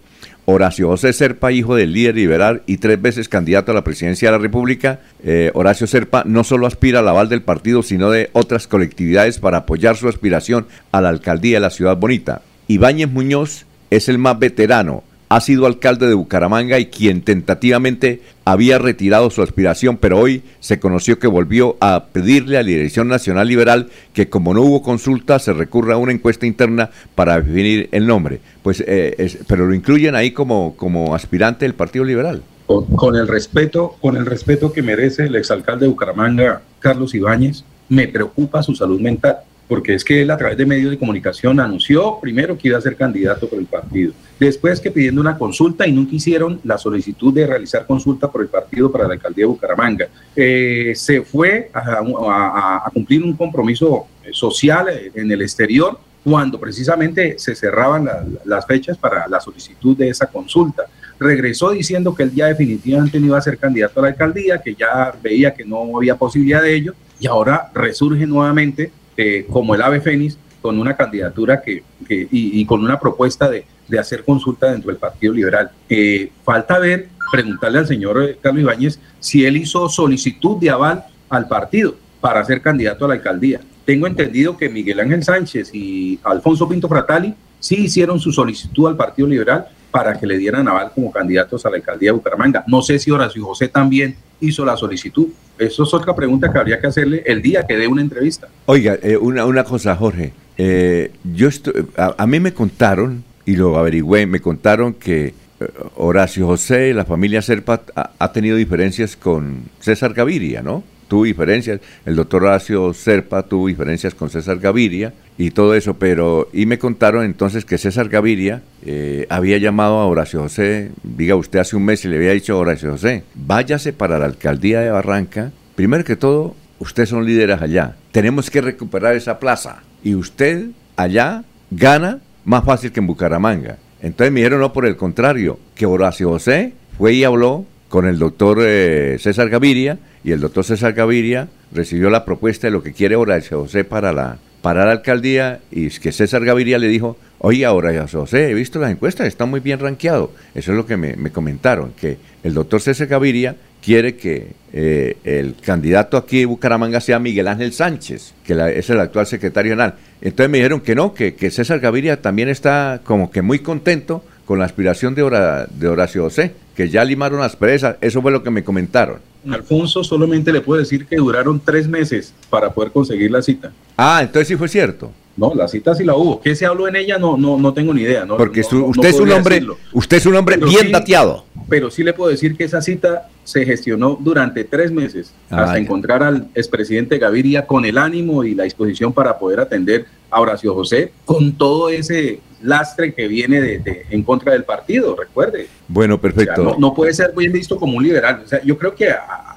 Horacio José Serpa, hijo del líder liberal y tres veces candidato a la presidencia de la República, eh, Horacio Serpa no solo aspira al aval del partido, sino de otras colectividades para apoyar su aspiración a la alcaldía de la Ciudad Bonita. Ibáñez Muñoz es el más veterano, ha sido alcalde de Bucaramanga y quien tentativamente había retirado su aspiración, pero hoy se conoció que volvió a pedirle a la Dirección Nacional Liberal que como no hubo consulta se recurra a una encuesta interna para definir el nombre. Pues, eh, pero lo incluyen ahí como, como aspirante del Partido Liberal. Con, con el respeto, con el respeto que merece el exalcalde de Bucaramanga, Carlos Ibáñez, me preocupa su salud mental, porque es que él a través de medios de comunicación anunció primero que iba a ser candidato por el partido, después que pidiendo una consulta y nunca hicieron la solicitud de realizar consulta por el partido para la alcaldía de Bucaramanga. Eh, se fue a, a- a cumplir un compromiso eh, social eh, en el exterior cuando precisamente se cerraban la- las fechas para la solicitud de esa consulta regresó diciendo que él ya definitivamente no iba a ser candidato a la alcaldía, que ya veía que no había posibilidad de ello, y ahora resurge nuevamente eh, como el ave fénix con una candidatura que, que- y, y con una propuesta de, de hacer consulta dentro del Partido Liberal. Eh, falta ver, preguntarle al señor eh, Carlos Ibáñez si él hizo solicitud de aval al partido para ser candidato a la alcaldía. Tengo entendido que Miguel Ángel Sánchez y Alfonso Pinto Fratali sí hicieron su solicitud al Partido Liberal para que le dieran aval como candidatos a la alcaldía de Bucaramanga. No sé si Horacio José también hizo la solicitud. Eso es otra pregunta que habría que hacerle el día que dé una entrevista. Oiga, eh, una, una cosa, Jorge. Eh, yo a, a mí me contaron, y lo averigüé, me contaron que eh, Horacio José, la familia Serpa, ha, ha tenido diferencias con César Gaviria, ¿no? Tuvo diferencias, el doctor Horacio Serpa tuvo diferencias con César Gaviria y todo eso, pero, y me contaron entonces que César Gaviria eh, había llamado a Horacio José, diga usted hace un mes y le había dicho a Horacio José, váyase para la alcaldía de Barranca, primero que todo, ustedes son líderes allá, tenemos que recuperar esa plaza y usted allá gana más fácil que en Bucaramanga. Entonces me dijeron, no, por el contrario, que Horacio José fue y habló con el doctor eh, César Gaviria y el doctor César Gaviria recibió la propuesta de lo que quiere Horacio José para la, para la alcaldía y es que César Gaviria le dijo, oye, Horacio José, he visto las encuestas, está muy bien rankeado. Eso es lo que me, me comentaron, que el doctor César Gaviria quiere que eh, el candidato aquí de Bucaramanga sea Miguel Ángel Sánchez, que la- es el actual secretario general. Entonces me dijeron que no, que, que César Gaviria también está como que muy contento con la aspiración de, Hora- de Horacio José, que ya limaron las presas, eso fue lo que me comentaron. Alfonso solamente le puedo decir que duraron tres meses para poder conseguir la cita. Ah, entonces sí fue cierto. No, la cita sí la hubo. ¿Qué se habló en ella? No, no, no tengo ni idea. No, Porque su- no- no usted es un hombre, decirlo. usted es un hombre Pero bien sí- dateado. Pero sí le puedo decir que esa cita se gestionó durante tres meses Ah, hasta ya. encontrar al expresidente Gaviria con el ánimo y la disposición para poder atender a Horacio José con todo ese lastre que viene de, de- en contra del partido, recuerde. Bueno, O sea, perfecto. no, no puede ser bien visto como un liberal. O sea, yo creo que a,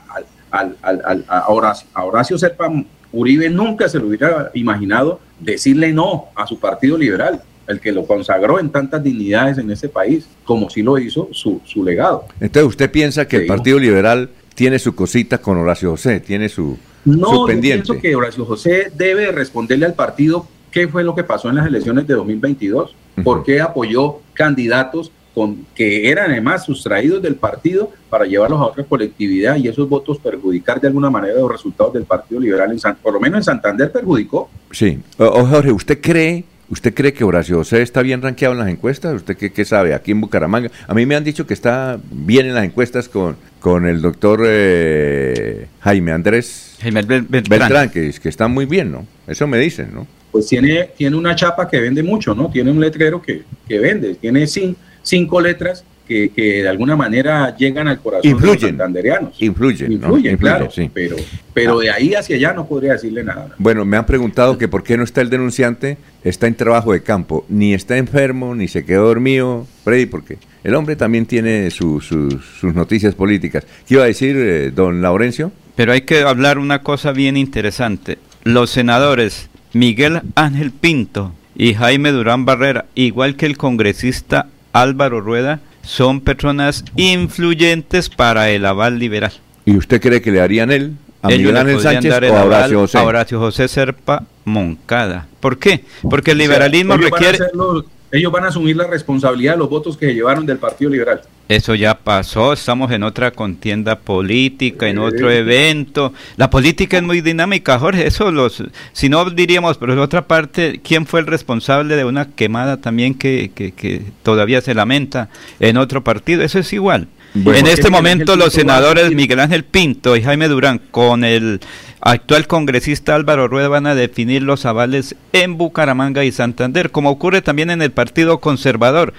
a- a Horacio, Horacio Serpa Uribe nunca se lo hubiera imaginado decirle no a su partido liberal, el que lo consagró en tantas dignidades en ese país, como sí lo hizo su, su legado. Entonces usted piensa que el. Partido Liberal tiene su cosita con Horacio José, tiene su, su No, yo pendiente. pienso que Horacio José debe responderle al partido qué fue lo que pasó en las elecciones de 2022, por qué apoyó candidatos con, que eran además sustraídos del partido para llevarlos a otra colectividad y esos votos perjudicar de alguna manera los resultados del Partido Liberal, en San- por lo menos en Santander perjudicó. Sí. O, Jorge, ¿usted cree, ¿usted cree que Horacio José está bien rankeado en las encuestas? ¿Usted qué, qué sabe? Aquí en Bucaramanga. A mí me han dicho que está bien en las encuestas con, con el doctor eh, Jaime Andrés Jaime Bel- Beltrán. Beltrán, que, que está muy bien, ¿no? Eso me dicen, ¿no? Pues tiene, tiene una chapa que vende mucho, ¿no? Tiene un letrero que, que vende, tiene cin- cinco letras que, que de alguna manera llegan al corazón de Influyen. los santanderianos. Influyen, ¿no? Influyen, Influyen, claro, sí. pero, pero de ahí hacia allá no podría decirle nada. Bueno, me han preguntado que por qué no está el denunciante, está en trabajo de campo, ni está enfermo, ni se quedó dormido, Freddy, porque el hombre también tiene su- su- sus noticias políticas. ¿Qué iba a decir eh, don Laurencio? Pero hay que hablar una cosa bien interesante. Los senadores Miguel Ángel Pinto y Jaime Durán Barrera, igual que el congresista Álvaro Rueda, son personas influyentes para el aval liberal. ¿Y usted cree que le harían él a Ellos Miguel Ángel Sánchez dar el o a Horacio José? a Horacio José Serpa Moncada. ¿Por qué? Porque el O sea, liberalismo ellos requiere... los- ellos van a asumir la responsabilidad de los votos que se llevaron del Partido Liberal. Eso ya pasó, estamos en otra contienda política, en otro evento. La política es muy dinámica, Jorge, eso los, si no diríamos, pero de otra parte, ¿quién fue el responsable de una quemada también que, que, que todavía se lamenta en otro partido? Eso es igual. Bueno. en este momento los senadores Miguel Ángel Pinto y Jaime Durán con el actual congresista Álvaro Rueda van a definir los avales en Bucaramanga y Santander, como ocurre también en el Partido Conservador.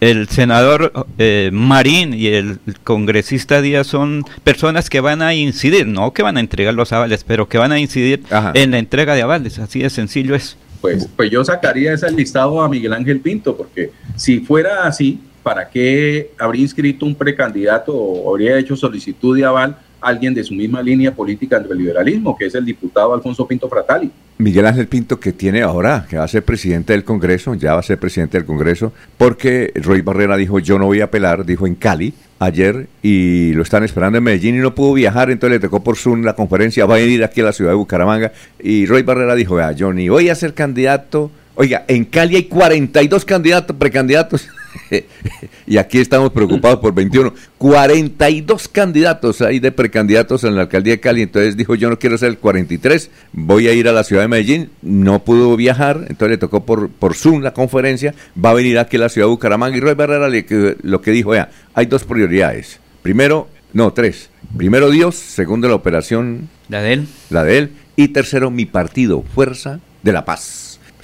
El senador eh, Marín y el congresista Díaz son personas que van a incidir, no que van a entregar los avales, pero que van a incidir Ajá. en la entrega de avales. Así de sencillo es. Pues, pues yo sacaría ese listado a Miguel Ángel Pinto, porque si fuera así, ¿para qué habría inscrito un precandidato o habría hecho solicitud de aval alguien de su misma línea política del liberalismo, que es el diputado Alfonso Pinto Fratali? Miguel Ángel Pinto que tiene ahora, que va a ser presidente del Congreso, ya va a ser presidente del Congreso, porque Roy Barrera dijo yo no voy a apelar, dijo en Cali ayer y lo están esperando en Medellín y no pudo viajar, entonces le tocó por Zoom la conferencia, va a ir aquí a la ciudad de Bucaramanga y Roy Barrera dijo, vea, yo ni voy a ser candidato Oiga, en Cali hay 42 candidatos, precandidatos. y aquí estamos preocupados por 21. 42 candidatos hay de precandidatos en la alcaldía de Cali. Entonces dijo, yo no quiero ser el 43, voy a ir a la ciudad de Medellín. No pudo viajar, entonces le tocó por, por Zoom la conferencia. Va a venir aquí a la ciudad de Bucaramanga. Y Roy Barrera lo que dijo, vea, hay dos prioridades. Primero, no, tres. Primero Dios, segundo la operación. La de él. La de él. Y tercero, mi partido, Fuerza de la Paz.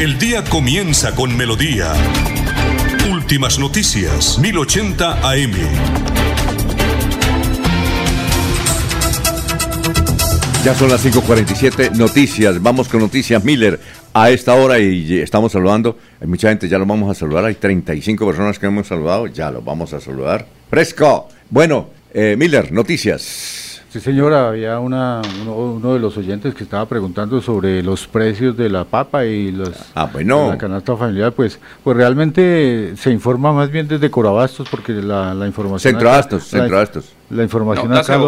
El día comienza con melodía. Últimas noticias, 1080 AM. Ya son las 5:47, noticias, vamos con noticias Miller a esta hora y estamos saludando, hay mucha gente, ya lo vamos a saludar, hay 35 personas que hemos saludado, ya lo vamos a saludar. Fresco, bueno, eh, Miller, noticias. Sí, señora, había una, uno, de los oyentes que estaba preguntando sobre los precios de la papa y los, ah, bueno. la canasta familiar. Pues, pues realmente se informa más bien desde Corabastos, porque la, la información. Centroastos, Centroastos. La, información acá.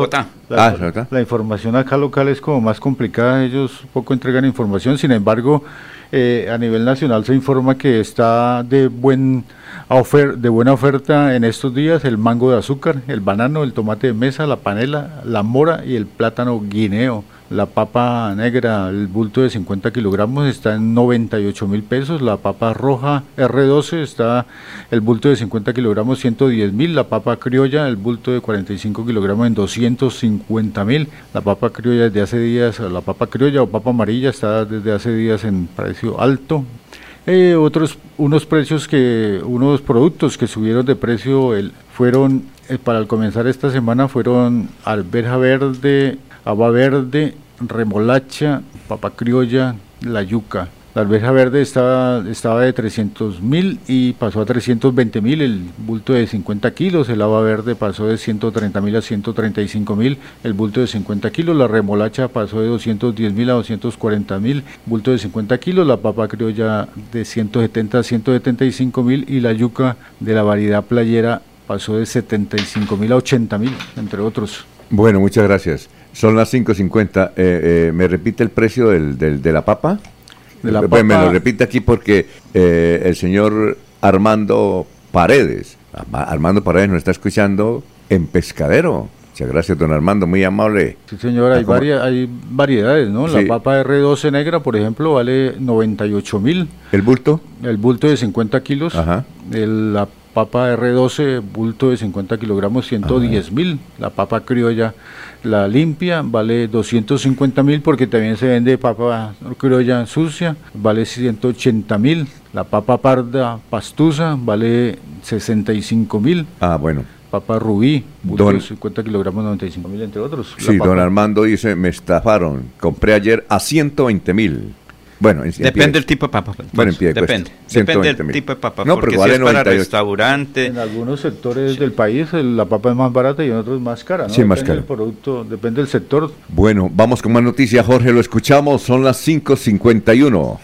La, ah, la, información acá local es como más complicada, ellos poco entregan información, sin embargo, eh, a nivel nacional se informa que está de buen de buena oferta en estos días el mango de azúcar, el banano, el tomate de mesa, la panela, la mora y el plátano guineo. La papa negra, el bulto de 50 kilogramos está en 98 mil pesos. La papa roja R12 está el bulto de 50 kilogramos 110 mil. La papa criolla, el bulto de 45 kilogramos en 250 mil. La papa criolla desde hace días, la papa criolla o papa amarilla está desde hace días en precio alto, eh, otros, unos precios que, unos productos que subieron de precio el, fueron, eh, para comenzar esta semana, fueron alberja verde, haba verde, remolacha, papa criolla, la yuca. La alberja verde estaba, estaba de 300 mil y pasó a 320 mil, el bulto de 50 kilos, el haba verde pasó de 130 mil a 135 mil, el bulto de 50 kilos, la remolacha pasó de 210 mil a 240 mil, bulto de 50 kilos, la papa criolla de 170 a 175 mil y la yuca de la variedad playera pasó de 75 mil a 80 mil, entre otros. Bueno, muchas gracias. Son las 5.50. Eh, eh, ¿Me repite el precio del, del, de la papa? Pues me lo repite aquí porque eh, el señor Armando Paredes, Armando Paredes nos está escuchando en Pescadero. Muchas gracias, don Armando, muy amable. Sí, señor, hay, varias, hay variedades, ¿no? La papa R12 negra, por ejemplo, vale 98 mil. ¿El bulto? El bulto de 50 kilos. Ajá. la papa R12, bulto de 50 kilogramos, 110 mil. La papa criolla la limpia vale 250 mil porque también se vende papa criolla sucia, vale 180 mil. La papa parda pastusa vale 65 mil. Ah, bueno. Papa rubí, don, 50 kilogramos, 95 mil, entre otros. Sí, don Armando dice, me estafaron, compré ayer a 120 mil. Bueno, depende del tipo de papa. Pues. Bueno, en pie depende. Depende del tipo de papa. No, porque si es para restaurante. En algunos sectores del país la papa es más barata y en otros más cara. ¿no? Sí, más cara. producto, depende del sector. Bueno, vamos con más noticias, Jorge. Lo escuchamos. Son las 5:51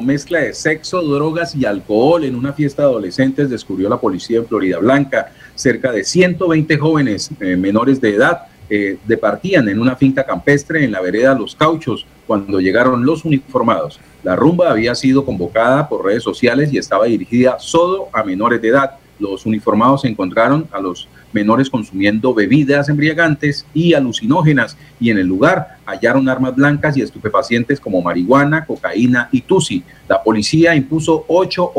mezcla de sexo, drogas y alcohol en una fiesta de adolescentes descubrió la policía en Florida Blanca. Cerca de 120 jóvenes eh, menores de edad eh, departían en una finca campestre en la vereda Los Cauchos cuando llegaron los uniformados. La rumba había sido convocada por redes sociales y estaba dirigida solo a menores de edad. Los uniformados encontraron a los menores consumiendo bebidas embriagantes y alucinógenas y en el lugar hallaron armas blancas y estupefacientes como marihuana, cocaína y tusi. La policía impuso ocho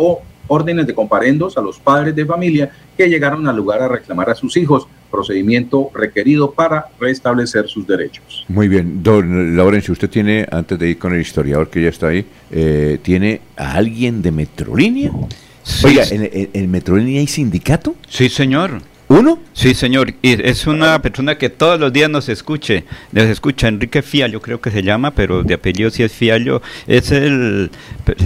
órdenes de comparendos a los padres de familia que llegaron al lugar a reclamar a sus hijos procedimiento requerido para restablecer sus derechos. Muy bien, don Laurencio, usted tiene, antes de ir con el historiador que ya está ahí, eh, ¿tiene a alguien de Metrolínea? Oiga, ¿en, ¿en, Metrolínea hay sindicato? Sí, señor. ¿Uno? Sí, señor. Y es una persona que todos los días nos escuche. Nos escucha Enrique Fiallo, creo que se llama, pero de apellido sí es Fiallo. Es el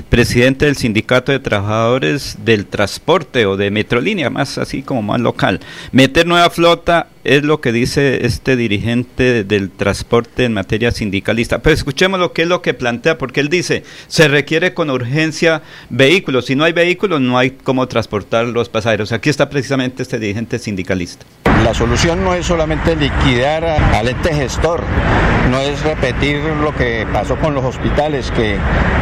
presidente del Sindicato de Trabajadores del Transporte o de Metrolínea, más así como más local. Meter nueva flota es lo que dice este dirigente del transporte en materia sindicalista. Pero escuchemos lo que es lo que plantea, porque él dice, se requiere con urgencia vehículos. Si no hay vehículos, no hay cómo transportar los pasajeros. Aquí está precisamente este dirigente sindicalista. La solución no es solamente liquidar al ente gestor, no es repetir lo que pasó con los hospitales, que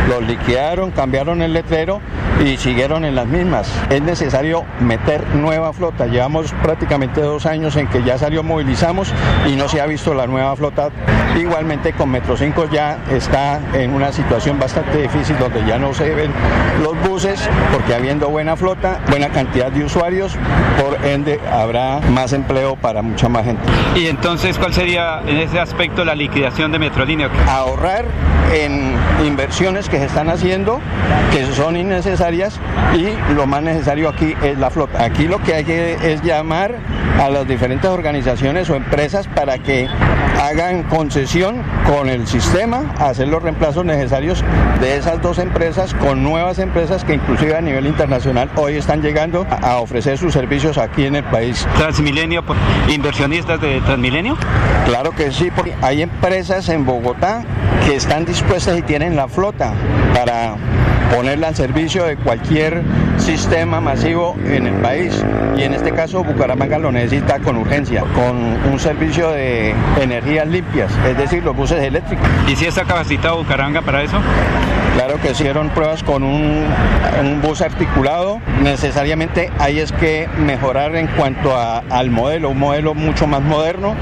los liquidaron, cambiaron el letrero y siguieron en las mismas. Es necesario meter nueva flota. Llevamos prácticamente dos años en que ya salió movilizamos y no se ha visto la nueva flota. Igualmente con Metro 5 ya está en una situación bastante difícil donde ya no se ven los buses porque habiendo buena flota, buena cantidad de usuarios, por ende habrá más empleo para mucha más gente. ¿Y entonces cuál sería en ese aspecto la liquidación de Metrolínea? Ahorrar en inversiones que se están haciendo, que son innecesarias y lo más necesario aquí es la flota. Aquí lo que hay que es llamar a las diferentes organizaciones o empresas para que hagan concesión con el sistema, hacer los reemplazos necesarios de esas dos empresas con nuevas empresas que inclusive a nivel internacional hoy están llegando a ofrecer sus servicios aquí en el país. Transmilenio, inversionistas de Transmilenio? Claro que sí, porque hay empresas en Bogotá que están dispuestas y tienen la flota para ponerla al servicio de cualquier sistema masivo en el país. Y en este caso Bucaramanga lo necesita con urgencia, con un servicio de energías limpias, es decir, los buses eléctricos. ¿Y si está capacitado Bucaramanga para eso? Claro que hicieron pruebas con un, un bus articulado. Necesariamente hay es que mejorar en cuanto a, al modelo, un modelo mucho más moderno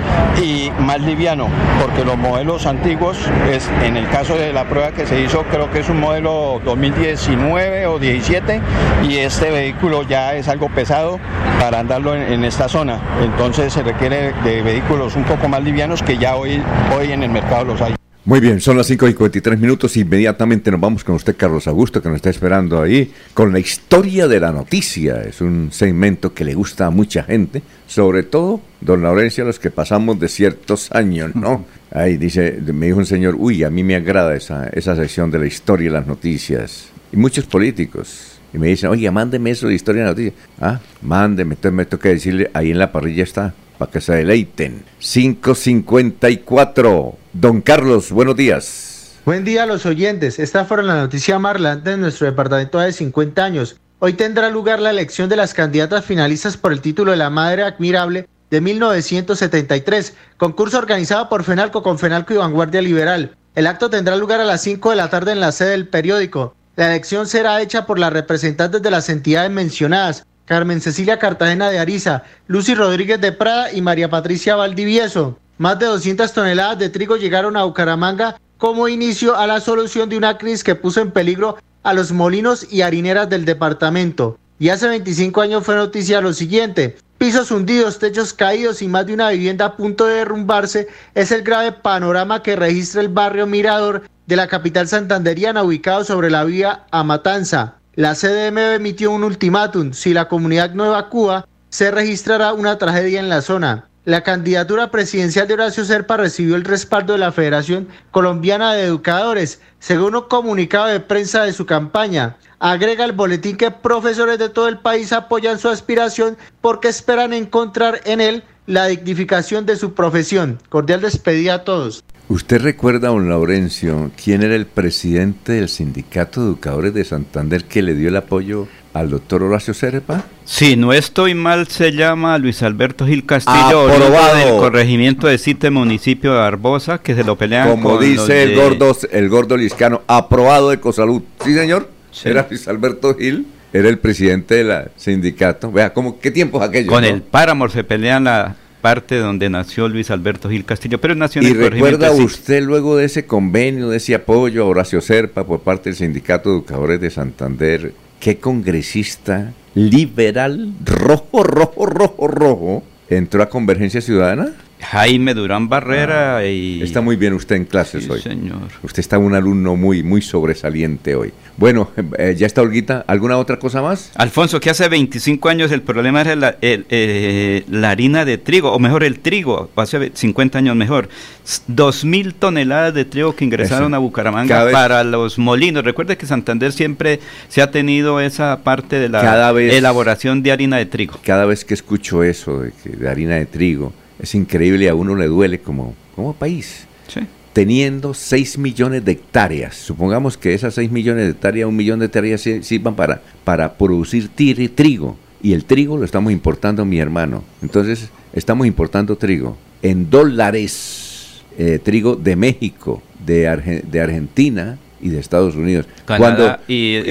y más liviano, porque los modelos antiguos, es, en el caso de la prueba que se hizo, creo que es un modelo 2019 o 17 y este vehículo ya es algo pesado para andarlo en, en esta zona. Entonces se requiere de vehículos un poco más livianos que ya hoy, hoy en el mercado los hay. Muy bien, son las 5 y 43 minutos. Inmediatamente nos vamos con usted, Carlos Augusto, que nos está esperando ahí, con la historia de la noticia. Es un segmento que le gusta a mucha gente, sobre todo, don Laurencio, a los que pasamos de ciertos años, ¿no? Ahí dice, me dijo un señor, uy, a mí me agrada esa, esa sección de la historia y las noticias. Y muchos políticos. Y me dicen, oye, mándeme eso de historia y noticias. Ah, mándeme, entonces me toca decirle, ahí en la parrilla está, para que se deleiten. 554. Don Carlos, buenos días. Buen día a los oyentes. Esta fue la noticia más de nuestro departamento de 50 años. Hoy tendrá lugar la elección de las candidatas finalistas por el título de la Madre Admirable de 1973, concurso organizado por FENALCO con FENALCO y Vanguardia Liberal. El acto tendrá lugar a las 5 de la tarde en la sede del periódico. La elección será hecha por las representantes de las entidades mencionadas, Carmen Cecilia Cartagena de Ariza, Lucy Rodríguez de Prada y María Patricia Valdivieso. Más de 200 toneladas de trigo llegaron a Bucaramanga como inicio a la solución de una crisis que puso en peligro a los molinos y harineras del departamento. Y hace 25 años fue noticia lo siguiente. Pisos hundidos, techos caídos y más de una vivienda a punto de derrumbarse es el grave panorama que registra el barrio Mirador de la capital santanderiana ubicado sobre la vía a Matanza. La CDM emitió un ultimátum. Si la comunidad no evacúa, se registrará una tragedia en la zona. La candidatura presidencial de Horacio Serpa recibió el respaldo de la Federación Colombiana de Educadores, según un comunicado de prensa de su campaña. Agrega el boletín que profesores de todo el país apoyan su aspiración porque esperan encontrar en él la dignificación de su profesión. Cordial despedida a todos. ¿Usted recuerda, don Laurencio, quién era el presidente del Sindicato de Educadores de Santander que le dio el apoyo al doctor Horacio Serpa? Si no estoy mal, se llama Luis Alberto Gil Castillo, Aprobado. del corregimiento de Cite, municipio de Barbosa, que se lo pelean Como con dice el de- gordo, el gordo liscano, aprobado de Cosalud. Sí, señor. Sí. Era Luis Alberto Gil, era el presidente del sindicato. Vea, ¿cómo, ¿qué tiempos aquellos? Con no? el páramo se pelean la parte donde nació Luis Alberto Gil Castillo, pero nació en ¿Y el recuerda usted luego de ese convenio, de ese apoyo a Horacio Serpa por parte del Sindicato de Educadores de Santander, qué congresista liberal, rojo, rojo, rojo, rojo, entró a Convergencia Ciudadana? Jaime Durán Barrera Ah, y... Está muy bien usted en clases Sí, hoy. señor. Usted está un alumno muy, muy sobresaliente hoy. Bueno, eh, ya está Olguita. ¿Alguna otra cosa más? Alfonso, que hace 25 años el problema era la, el, eh, la harina de trigo, o mejor el trigo, hace 50 años mejor. S- Dos mil toneladas de trigo que ingresaron Eso. a Bucaramanga vez- para los molinos. Recuerde que Santander siempre se ha tenido esa parte de la vez- elaboración de harina de trigo. Cada vez que escucho eso de, que- de harina de trigo, es increíble y a uno le duele como, como país. Sí. Teniendo 6 millones de hectáreas, supongamos que esas 6 millones de hectáreas, un millón de hectáreas si- sirvan para, para producir tiri- trigo. Y el trigo lo estamos importando, mi hermano. Entonces, estamos importando trigo en dólares. eh, trigo de México, de, Arge- de Argentina y de Estados Unidos. Canadá y eh,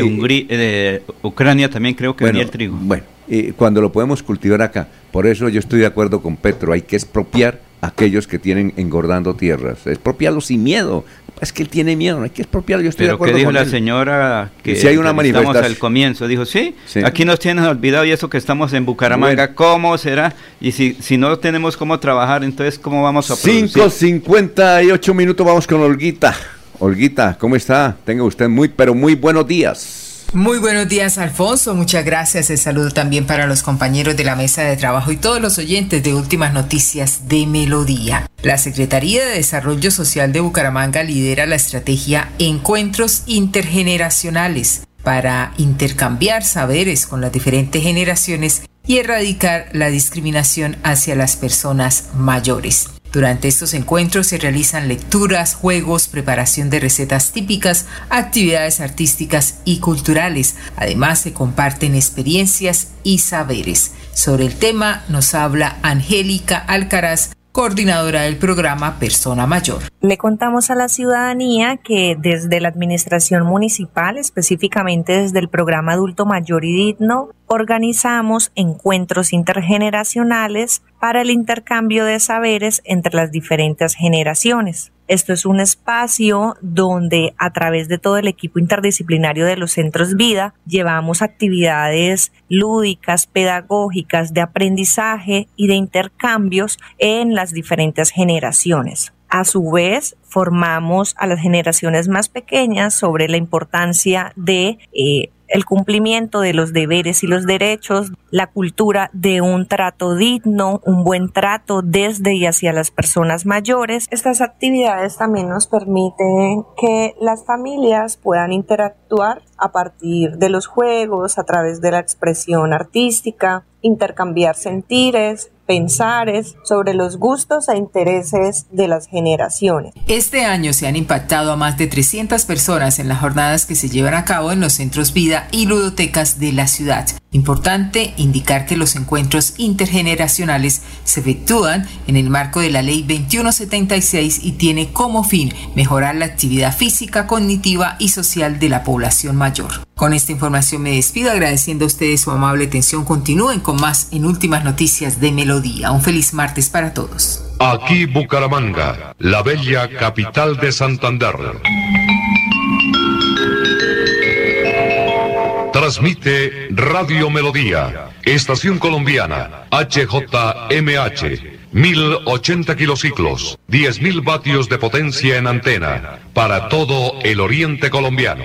eh, Ucrania también creo que venía el trigo. Bueno, eh, cuando lo podemos cultivar acá. Por eso yo estoy de acuerdo con Petro, hay que expropiar a aquellos que tienen engordando tierras. Expropiarlos sin miedo. Es que él tiene miedo, no hay que expropiarlo. Yo estoy de acuerdo que dijo con la él. señora que Si hay una manifestación. al comienzo, dijo, sí, Sí. aquí nos tienen olvidado y eso que estamos en Bucaramanga, ¿cómo será? Y si, si no tenemos cómo trabajar, entonces ¿cómo vamos a producir? 5.58 minutos, vamos con Olguita. Olguita, ¿cómo está? Tenga usted muy, pero muy buenos días. Muy buenos días, Alfonso. Muchas gracias. El saludo también para los compañeros de la mesa de trabajo y todos los oyentes de Últimas Noticias de Melodía. La Secretaría de Desarrollo Social de Bucaramanga lidera la estrategia Encuentros Intergeneracionales para intercambiar saberes con las diferentes generaciones y erradicar la discriminación hacia las personas mayores. Durante estos encuentros se realizan lecturas, juegos, preparación de recetas típicas, actividades artísticas y culturales. Además se comparten experiencias y saberes. Sobre el tema nos habla Angélica Alcaraz, coordinadora del programa Persona Mayor. Le contamos a la ciudadanía que desde la Administración Municipal, específicamente desde el programa Adulto Mayor y Digno, organizamos encuentros intergeneracionales para el intercambio de saberes entre las diferentes generaciones. Esto es un espacio donde a través de todo el equipo interdisciplinario de los centros vida llevamos actividades lúdicas, pedagógicas, de aprendizaje y de intercambios en las diferentes generaciones. A su vez, formamos a las generaciones más pequeñas sobre la importancia de eh, el cumplimiento de los deberes y los derechos, la cultura de un trato digno, un buen trato desde y hacia las personas mayores. Estas actividades también nos permiten que las familias puedan interactuar a partir de los juegos, a través de la expresión artística, intercambiar sentires, pensares sobre los gustos e intereses de las generaciones. Este año se han impactado a más de 300 personas en las jornadas que se llevan a cabo en los centros vida y ludotecas de la ciudad. Importante indicar que los encuentros intergeneracionales se efectúan en el marco de la Ley 2176 y tiene como fin mejorar la actividad física, cognitiva y social de la población mayor. Con esta información me despido agradeciendo a ustedes su amable atención. Continúen con más en Últimas Noticias de Melodía. Un feliz martes para todos. Aquí Bucaramanga, la bella capital de Santander. Transmite Radio Melodía, Estación Colombiana, HJMH, 1080 kilociclos, 10.000 vatios de potencia en antena, para todo el oriente colombiano.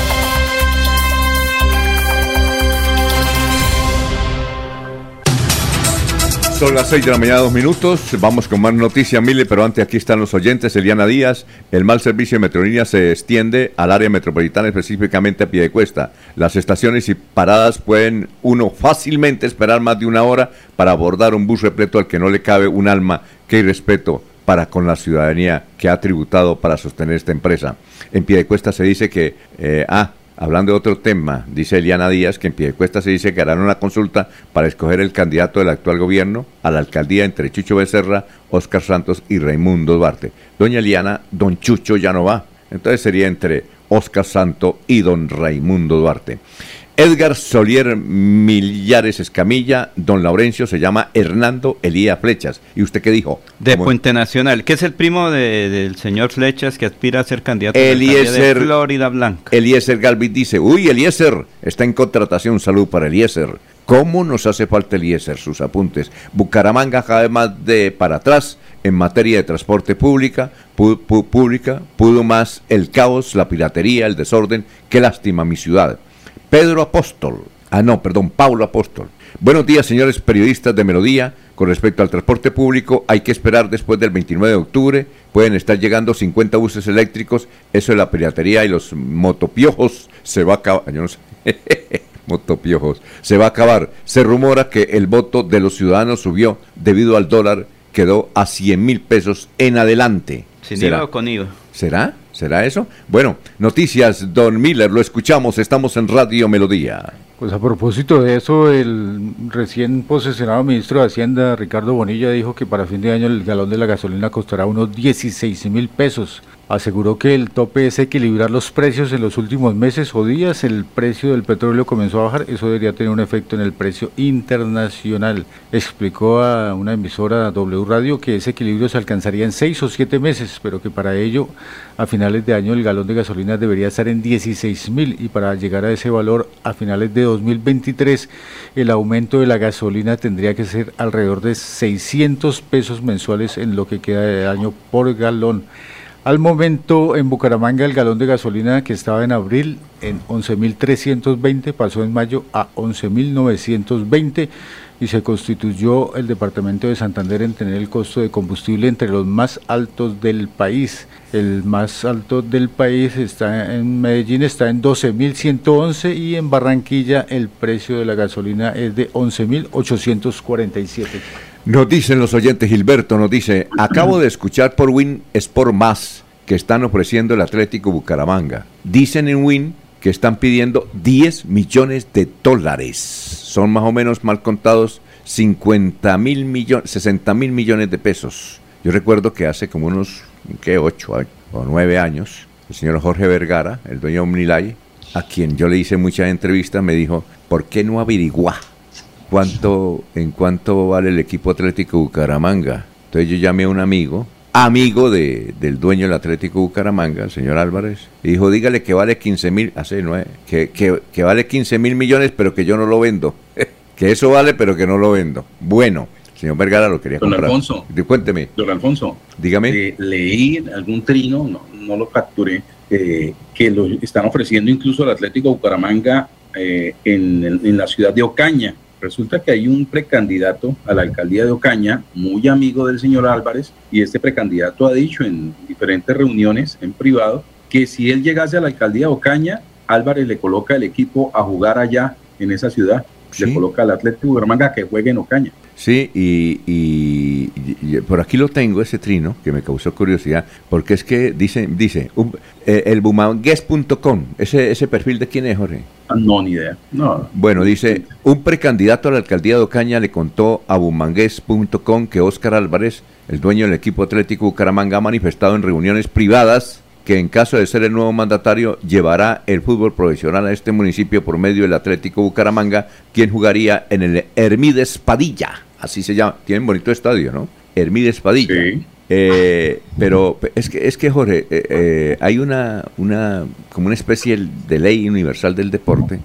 Son las 6 de la mañana, dos minutos. Vamos con más noticias, Mile, pero antes aquí están los oyentes. Eliana Díaz, el mal servicio de Metrolínea se extiende al área metropolitana, específicamente a pie de cuesta. Las estaciones y paradas pueden uno fácilmente esperar más de una hora para abordar un bus repleto al que no le cabe un alma que irrespeto para con la ciudadanía que ha tributado para sostener esta empresa. En pie de cuesta se dice que, eh, ah, Hablando de otro tema, dice Eliana Díaz que en Piedecuesta se dice que harán una consulta para escoger el candidato del actual gobierno a la alcaldía entre Chucho Becerra, Óscar Santos y Raimundo Duarte. Doña Eliana, don Chucho ya no va. Entonces sería entre Óscar Santo y don Raimundo Duarte. Edgar Solier Millares Escamilla, don Laurencio se llama Hernando Elía Flechas. ¿Y usted qué dijo? De Puente Nacional, que es el primo de- del señor Flechas que aspira a ser candidato Eliezer, de Florida Blanca. Eliezer Galvis dice, uy, Eliezer, está en contratación, salud para Eliezer. ¿Cómo nos hace falta Eliezer? Sus apuntes. Bucaramanga cada vez más de para atrás en materia de transporte pública, pu- pu- pública, pudo más el caos, la piratería, el desorden. Qué lástima mi ciudad. Pedro Apóstol. Ah, no, perdón, Paulo Apóstol. Buenos días, señores periodistas de Melodía. Con respecto al transporte público, hay que esperar después del 29 de octubre. Pueden estar llegando 50 buses eléctricos. Eso de la piratería y los motopiojos se va a acabar. Yo no sé. motopiojos. Se va a acabar. Se rumora que el voto de los ciudadanos subió debido al dólar. Quedó a 100 mil pesos en adelante. ¿Sin ¿Será? IVA o con IVA? ¿Será? ¿Será eso? Bueno, noticias, don Miller, lo escuchamos, estamos en Radio Melodía. Pues a propósito de eso, el recién posesionado ministro de Hacienda, Ricardo Bonilla, dijo que para fin de año el galón de la gasolina costará unos 16 mil pesos. Aseguró que el tope es equilibrar los precios en los últimos meses o días. El precio del petróleo comenzó a bajar. Eso debería tener un efecto en el precio internacional. Explicó a una emisora W Radio que ese equilibrio se alcanzaría en seis o siete meses, pero que para ello a finales de año el galón de gasolina debería estar en 16 mil y para llegar a ese valor a finales de 2023 el aumento de la gasolina tendría que ser alrededor de 600 pesos mensuales en lo que queda de año por galón. Al momento en Bucaramanga el galón de gasolina que estaba en abril en 11.320 pasó en mayo a 11.920 y se constituyó el departamento de Santander en tener el costo de combustible entre los más altos del país. El más alto del país está en Medellín, está en 12.111 y en Barranquilla el precio de la gasolina es de 11.847. Nos dicen los oyentes, Gilberto nos dice, acabo de escuchar por Win Sport Más que están ofreciendo el Atlético Bucaramanga. Dicen en Win que están pidiendo 10 millones de dólares. Son más o menos mal contados 50 mil millones, 60 mil millones de pesos. Yo recuerdo que hace como unos, ¿qué? 8 o 9 años, el señor Jorge Vergara, el dueño de Omnilay, a quien yo le hice muchas entrevistas, me dijo, ¿por qué no averiguar cuánto, en cuánto vale el equipo Atlético Bucaramanga? Entonces yo llamé a un amigo, amigo de, del dueño del Atlético Bucaramanga, el señor Álvarez, y dijo, dígale que vale 15 mil, hace nueve, que, que, que vale 15 mil millones, pero que yo no lo vendo. que eso vale, pero que no lo vendo. Bueno, señor Vergara lo quería Don comprar. Alfonso. Cuénteme, Don Alfonso, dígame. eh, leí en algún trino, no, no lo capturé, eh, que lo están ofreciendo incluso al Atlético Bucaramanga eh, en, en- en la ciudad de Ocaña. Resulta que hay un precandidato a la alcaldía de Ocaña, muy amigo del señor Álvarez, y este precandidato ha dicho en diferentes reuniones en privado que si él llegase a la alcaldía de Ocaña, Álvarez le coloca el equipo a jugar allá en esa ciudad. Le coloca al Atlético Bucaramanga que juegue en Ocaña. Sí, y, y- y por aquí lo tengo, ese trino, que me causó curiosidad, porque es que dice, dice un- eh, el bumangues.com, ese, ese perfil de quién es, Jorge. Ah, No, ni idea. No. Bueno, dice, un precandidato a la alcaldía de Ocaña le contó a bumangues.com que Óscar Álvarez, el dueño del equipo Atlético Bucaramanga, ha manifestado en reuniones privadas que en caso de ser el nuevo mandatario llevará el fútbol profesional a este municipio por medio del Atlético Bucaramanga, quien jugaría en el Hermides Padilla, así se llama, tiene un bonito estadio, ¿no? Hermides Padilla. Eh, pero es que, es que Jorge, eh, eh, hay una, una, como una especie de ley universal del deporte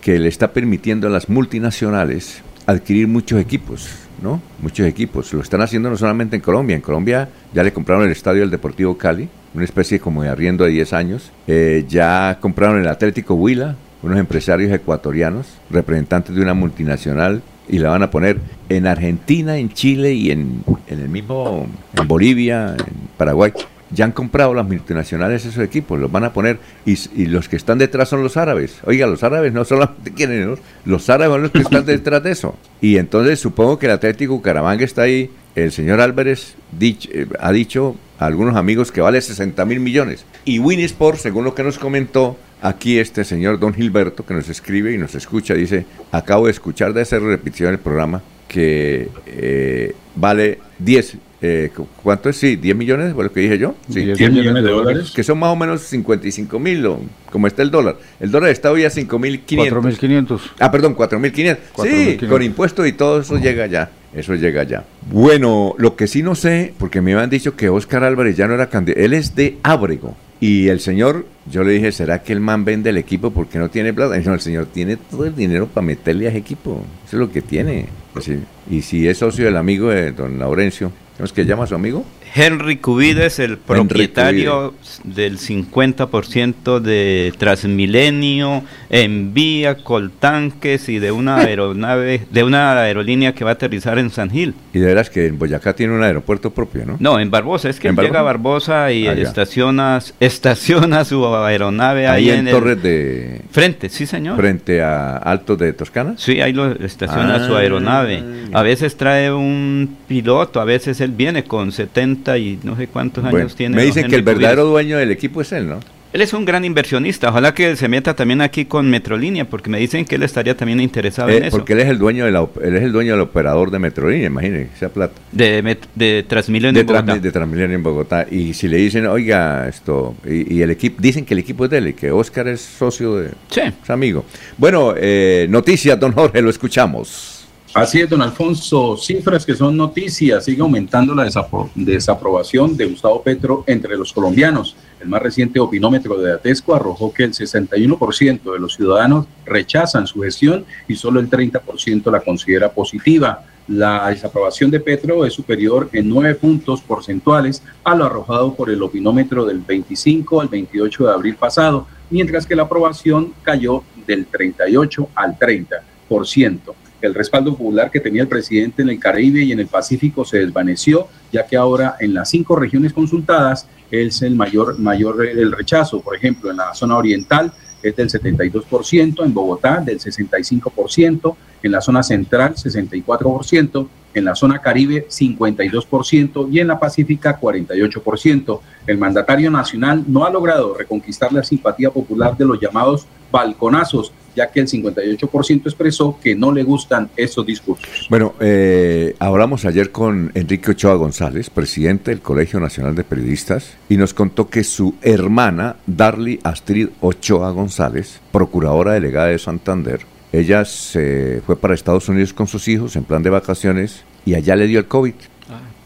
que le está permitiendo a las multinacionales adquirir muchos equipos, ¿no? Muchos equipos. Lo están haciendo no solamente en Colombia. En Colombia ya le compraron el estadio del Deportivo Cali, una especie como de arriendo de 10 años. Eh, ya compraron el Atlético Huila, unos empresarios ecuatorianos, representantes de una multinacional, y la van a poner en Argentina, en Chile y en, en el mismo, en Bolivia, en Paraguay. Ya han comprado las multinacionales esos equipos, los van a poner y, los que están detrás son los árabes. Oiga, los árabes no solamente quieren, los árabes son los que están detrás de eso. Y entonces supongo que el Atlético Bucaramanga está ahí. El señor Álvarez dich- eh, ha dicho a algunos amigos que vale 60 mil millones. Y Winsport, según lo que nos comentó aquí este señor Don Gilberto, que nos escribe y nos escucha, dice, acabo de escuchar de hacer repetición el programa, que eh, vale 10, eh, cu- ¿cuánto es? Sí, 10 millones, fue lo que dije yo. Sí, 10 millones de dólares. Que son más o menos 55 mil, como está el dólar. El dólar está hoy a 5 mil 4.500. Ah, perdón, 4.500. Sí, 4.500. con impuestos y todo eso llega ya. Eso llega ya. Bueno, lo que sí no sé, porque me habían dicho que Oscar Álvarez ya no era candidato. Él es de Ábrego. Y el señor, yo le dije, ¿será que el man vende el equipo porque no tiene plata? No, el señor tiene todo el dinero para meterle a ese equipo. Eso es lo que tiene. Así. Y si es socio del amigo de don Laurencio, ¿cómo es que llama a su amigo? Henry Cubides, el propietario del 50% de Transmilenio, envía coltanques y de una aeronave, de una aerolínea que va a aterrizar en San Gil. Y de veras que en Boyacá tiene un aeropuerto propio, ¿no? No, en Barbosa, es que ¿En él llega a Barbosa? Y Ah, estaciona, estaciona su aeronave ahí, Ahí en Torres de... Frente, sí señor. Frente a Altos de Toscana. Sí, ahí lo estaciona Ah, su aeronave. A veces trae un piloto, a veces él viene con 70 y no sé cuántos Bueno, años tiene. me dicen que el verdadero dueño del equipo es él, ¿no? Él es un gran inversionista. Ojalá que se meta también aquí con Metrolínea, porque me dicen que él estaría también interesado Eh, en eso. porque él es el dueño de la, él es el dueño del operador de Metrolínea, imagínese, esa plata. De, de Transmilenio De, en Bogotá. De Transmilenio en Bogotá. Y si le dicen, oiga, esto, y, y el equipo, dicen que el equipo es de él y que Oscar es socio de sí. es amigo. Bueno, eh, noticias, don Jorge, lo escuchamos. Así es, don Alfonso, cifras que son noticias, sigue aumentando la desapro- desaprobación de Gustavo Petro entre los colombianos. El más reciente opinómetro de Atesco arrojó que el 61% de los ciudadanos rechazan su gestión y solo el 30% la considera positiva. La desaprobación de Petro es superior en nueve puntos porcentuales a lo arrojado por el opinómetro del 25 al 28 de abril pasado, mientras que la aprobación cayó del 38 al 30%. El respaldo popular que tenía el presidente en el Caribe y en el Pacífico se desvaneció, ya que ahora en las cinco regiones consultadas es el mayor, mayor el rechazo. Por ejemplo, en la zona oriental es del 72%, en Bogotá del 65%, en la zona central 64%, en la zona caribe 52% y en la pacífica 48%. El mandatario nacional no ha logrado reconquistar la simpatía popular de los llamados balconazos, ya que el 58% expresó que no le gustan esos discursos. Bueno, eh, hablamos ayer con Enrique Ochoa González, presidente del Colegio Nacional de Periodistas, y nos contó que su hermana, Darly Astrid Ochoa González, procuradora delegada de Santander, ella se fue para Estados Unidos con sus hijos en plan de vacaciones y allá le dio el COVID.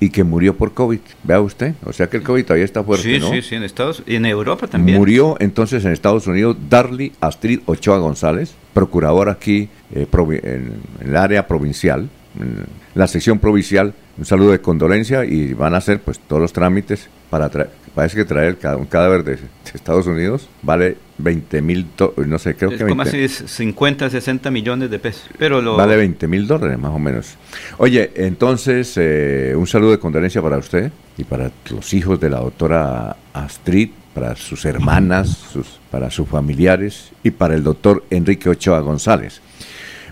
Y que murió por COVID. Vea usted. O sea que el COVID todavía está fuerte, sí, ¿no? sí, sí, en Estados y en Europa también. Murió entonces en Estados Unidos Darly Astrid Ochoa González, procuradora aquí eh, en, en el área provincial, en la sección provincial. Un saludo de condolencia y van a hacer pues todos los trámites para traer. Parece que traer cada, un cadáver de, de Estados Unidos vale 20 mil, no sé, creo es que como 20 así 50, 60 millones de pesos. Pero lo Vale 20 mil dólares más o menos. Oye, entonces eh, un saludo de condolencia para usted y para los hijos de la doctora Astrid, para sus hermanas, sus, para sus familiares y para el doctor Enrique Ochoa González.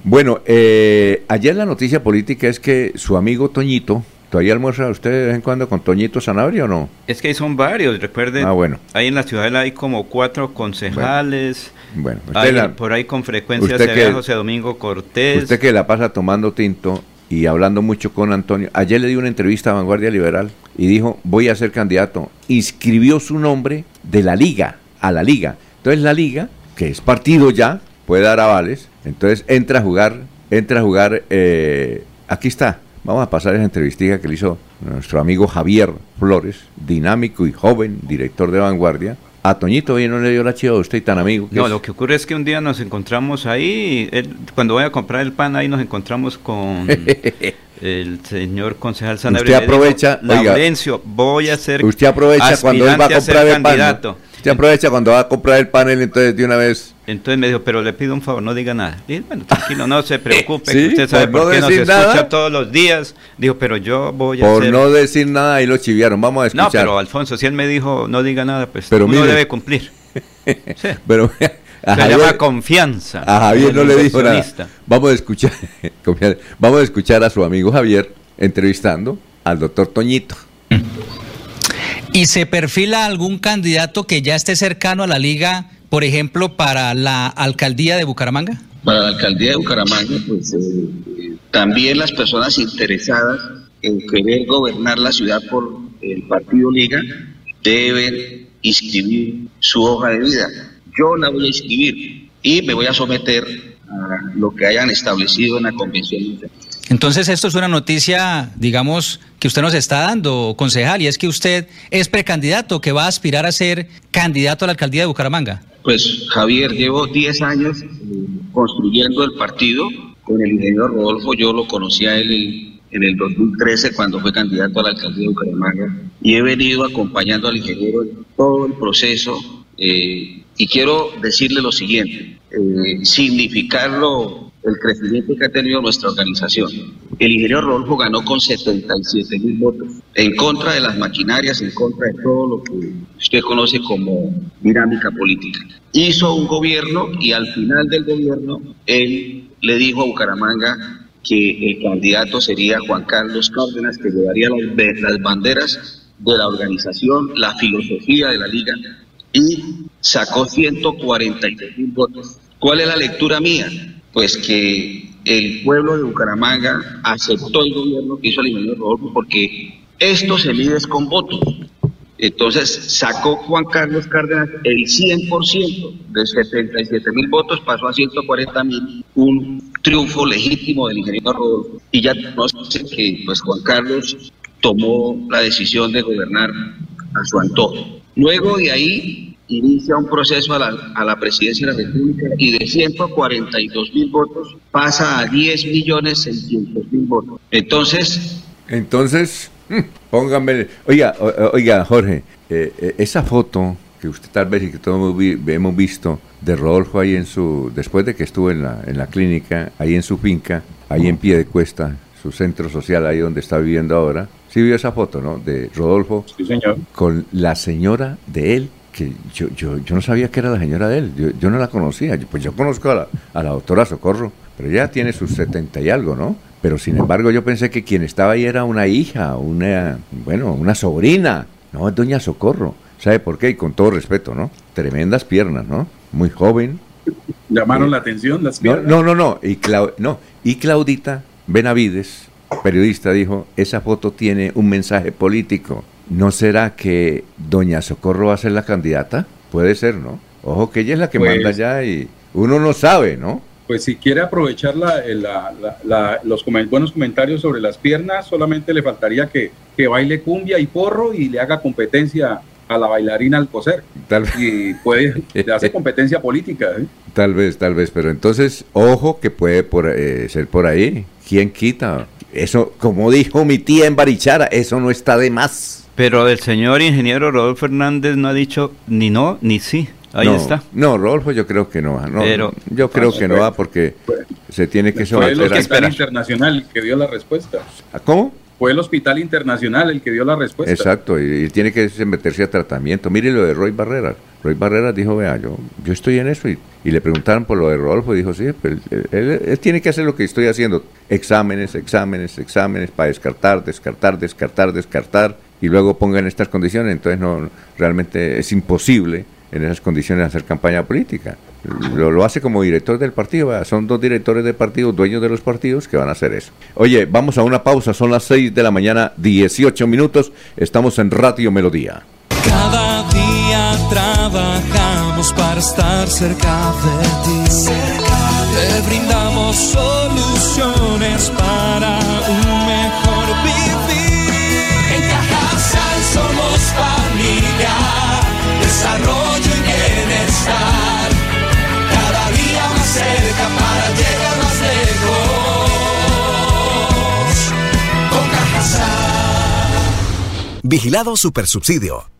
Bueno, eh, ayer la noticia política es que su amigo Toñito, ¿todavía almuerza usted de vez en cuando con Toñito Sanabria o no? Es que ahí son varios, recuerden. Ah, bueno. Ahí en la ciudad hay como cuatro concejales. Bueno, hay- la- por ahí con frecuencia usted se que- ve a José Domingo Cortés. Usted que la pasa tomando tinto y hablando mucho con Antonio. Ayer le dio una entrevista a Vanguardia Liberal y dijo, voy a ser candidato. Inscribió su nombre de la liga, a la liga. Entonces la liga, que es partido ya, puede dar avales. Entonces entra a jugar, entra a jugar, eh, aquí está. Vamos a pasar esa entrevista que le hizo nuestro amigo Javier Flores, dinámico y joven director de Vanguardia. A Toñito hoy no le dio la chiva a usted y tan amigo. No, es. lo que ocurre es que un día nos encontramos ahí, él- cuando voy a comprar el pan ahí nos encontramos con el señor concejal Sanabria. Usted digo, aprovecha, oiga, Laurencio, voy a ser Usted aprovecha cuando él va a comprar el pan. ¿no? candidato. Usted aprovecha cuando va a comprar el panel, entonces de una vez. Entonces me dijo, pero le pido un favor, no diga nada. Y bueno, tranquilo, no se preocupe, Sí, que usted sabe por por, no qué nos decir escucha nada. todos los días. Dijo, pero yo voy a Por no decir nada, ahí lo chiviaron. Vamos a escuchar. No, pero Alfonso, si él me dijo, no diga nada, pues Pero uno mire. debe cumplir. Sí. Pero a Se llama confianza. A Javier no le dijo nada. Vamos a escuchar, vamos a escuchar a su amigo Javier entrevistando al doctor Toñito. ¿Y se perfila algún candidato que ya esté cercano a la liga, por ejemplo, para la alcaldía de Bucaramanga? Para la alcaldía de Bucaramanga, pues eh, también las personas interesadas en querer gobernar la ciudad por el partido Liga deben inscribir su hoja de vida. Yo la voy a inscribir y me voy a someter a lo que hayan establecido en la convención. Entonces, esto es una noticia, digamos, que usted nos está dando, concejal, y es que usted es precandidato, que va a aspirar a ser candidato a la alcaldía de Bucaramanga. Pues Javier, llevo 10 años construyendo el partido con el ingeniero Rodolfo. Yo lo conocí a él en el 2013 cuando fue candidato a la alcaldía de Bucaramanga y he venido acompañando al ingeniero en todo el proceso. eh, y quiero decirle lo siguiente, eh, significarlo el crecimiento que ha tenido nuestra organización. El ingeniero Rodolfo ganó con 77 mil votos, en contra de las maquinarias, en contra de todo lo que usted conoce como dinámica política. Hizo un gobierno y al final del gobierno él le dijo a Bucaramanga que el candidato sería Juan Carlos Cárdenas, que llevaría las banderas de la organización, la filosofía de la liga, y sacó 143 mil votos. ¿Cuál es la lectura mía? Pues que el pueblo de Bucaramanga aceptó el gobierno que hizo el ingeniero Rodolfo porque esto se mide con votos. Entonces sacó Juan Carlos Cárdenas el 100% de 77 mil votos, pasó a 140 mil, un triunfo legítimo del ingeniero Rodolfo. Y ya no sé que pues Juan Carlos tomó la decisión de gobernar a su antojo. Luego de ahí inicia un proceso a la, a la presidencia de la República y de 142 mil votos pasa a 10 millones 600 mil votos. Entonces, Entonces, mm, póngame. Oiga, oiga, Jorge, eh, eh, esa foto que usted tal vez y que todos hemos visto de Rodolfo ahí en su, después de que estuvo en la, en la clínica, ahí en su finca, ahí en pie de cuesta, su centro social, ahí donde está viviendo ahora. Sí vio esa foto, ¿no? De Rodolfo Sí, señor. con la señora de él, que yo, yo, yo no sabía que era la señora de él, yo, yo no la conocía, pues yo conozco a la, a la doctora Socorro, pero ella tiene sus 70 y algo, ¿no? Pero sin embargo yo pensé que quien estaba ahí era una hija, una, bueno, una sobrina, no, es doña Socorro. ¿Sabe por qué? Y con todo respeto, ¿no? Tremendas piernas, ¿no? Muy joven. Llamaron la atención las No, piernas. no, no, no. Y, Clau- no. y Claudita Benavides, periodista, dijo, esa foto tiene un mensaje político. ¿No será que doña Socorro va a ser la candidata? Puede ser, ¿no? Ojo que ella es la que Pues- manda ya y uno no sabe, ¿no? Pues si quiere aprovechar la- la- la- la- los buenos comentarios sobre las piernas, solamente le faltaría que, que baile cumbia y porro y le haga competencia a la bailarina Alcocer. Tal, Y puede, le hace competencia política. ¿eh? tal vez, tal vez, pero entonces, ojo que puede por, eh, ser por ahí. ¿Quién quita? Eso, como dijo mi tía en Barichara, eso no está de más. Pero el señor ingeniero Rodolfo Hernández no ha dicho ni no ni sí. Ahí no, está. No, Rodolfo yo creo que no va. No, Pero- yo creo Pues, que no va porque se tiene que Fue el someter a... Hospital Internacional el que dio la respuesta. ¿Cómo? Fue el Hospital Internacional el que dio la respuesta. Exacto, y, y tiene que someterse a tratamiento. Mire lo de Roy Barrera. Roy Barreras dijo, vea, yo, yo estoy en eso y, y le preguntaron por lo de Rodolfo y dijo, sí, pues, él, él- él tiene que hacer lo que estoy haciendo, exámenes, exámenes, exámenes para descartar, descartar, descartar, descartar y luego pongan estas condiciones, entonces no, realmente es imposible en esas condiciones hacer campaña política. Lo, lo hace como director del partido, son dos directores de partido, dueños de los partidos que van a hacer eso. Oye, vamos a una pausa, son las 6 de la mañana, 18 minutos, estamos en Radio Melodía. Cada día trabajamos para estar cerca de ti. Te brindamos soluciones para un Vigilado Supersubsidio.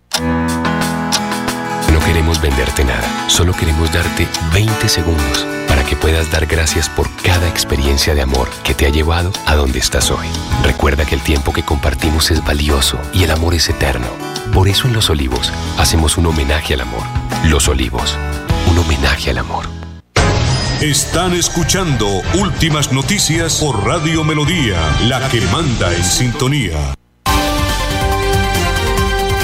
No queremos venderte nada, solo queremos darte 20 segundos para que puedas dar gracias por cada experiencia de amor que te ha llevado a donde estás hoy. Recuerda que el tiempo que compartimos es valioso y el amor es eterno. Por eso en Los Olivos hacemos un homenaje al amor. Los Olivos, un homenaje al amor. Están escuchando Últimas Noticias por Radio Melodía, la que manda en sintonía.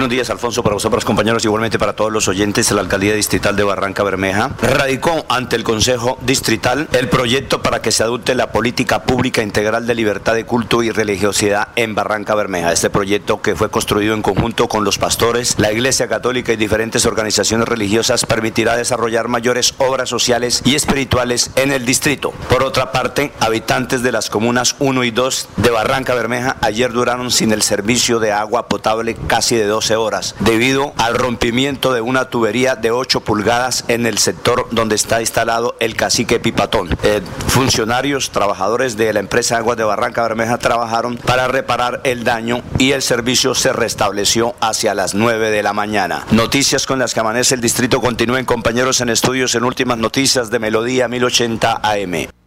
Buenos días, Alfonso, para vosotros, compañeros, igualmente para todos los oyentes la Alcaldía Distrital de Barranca Bermeja. Radicó ante el Consejo Distrital el proyecto para que se adopte la política pública integral de libertad de culto y religiosidad en Barranca Bermeja. Este proyecto, que fue construido en conjunto con los pastores, la Iglesia Católica y diferentes organizaciones religiosas, permitirá desarrollar mayores obras sociales y espirituales en el distrito. Por otra parte, habitantes de las comunas 1 y 2 de Barranca Bermeja ayer duraron sin el servicio de agua potable casi de 12 horas debido al rompimiento de una tubería de 8 pulgadas en el sector donde está instalado el cacique Pipatón. Eh, funcionarios, trabajadores de la empresa Aguas de Barranca Bermeja trabajaron para reparar el daño y el servicio se restableció hacia las 9 de la mañana. Noticias con las que amanece el distrito continúen compañeros en estudios en últimas noticias de Melodía 1080 AM.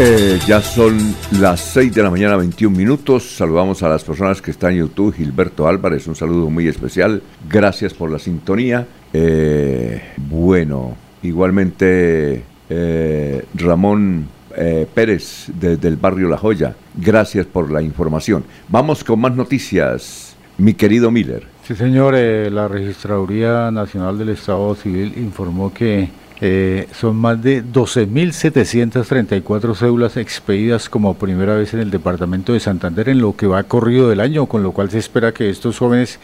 Eh, ya son las 6 de la mañana, 21 minutos. Saludamos a las personas que están en YouTube. Gilberto Álvarez, un saludo muy especial. Gracias por la sintonía. Eh, bueno, igualmente eh, Ramón eh, Pérez desde el barrio La Joya. Gracias por la información. Vamos con más noticias, mi querido Miller. Sí, señor, eh, la Registraduría Nacional del Estado Civil informó que eh, son más de 12.734 cédulas expedidas como primera vez en el departamento de Santander en lo que va corrido del año, con lo cual se espera que estos jóvenes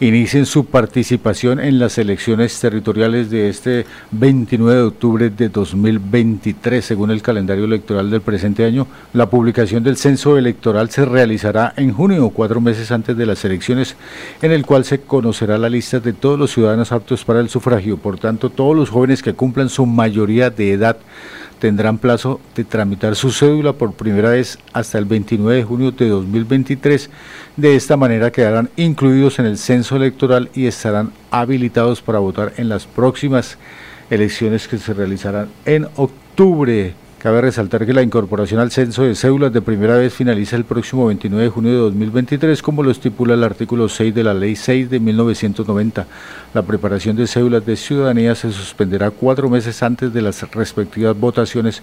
inicien su participación en las elecciones territoriales de este 29 de octubre de 2023, según el calendario electoral del presente año. La publicación del censo electoral se realizará en junio, cuatro meses antes de las elecciones, en el cual se conocerá la lista de todos los ciudadanos aptos para el sufragio. Por tanto, todos los jóvenes que cumplan su mayoría de edad tendrán plazo de tramitar su cédula por primera vez hasta el 29 de junio de 2023. De esta manera quedarán incluidos en el censo electoral y estarán habilitados para votar en las próximas elecciones que se realizarán en octubre. Cabe resaltar que la incorporación al censo de cédulas de primera vez finaliza el próximo 29 de junio de 2023, como lo estipula el artículo 6 de la Ley 6 de 1990. La preparación de cédulas de ciudadanía se suspenderá cuatro meses antes de las respectivas votaciones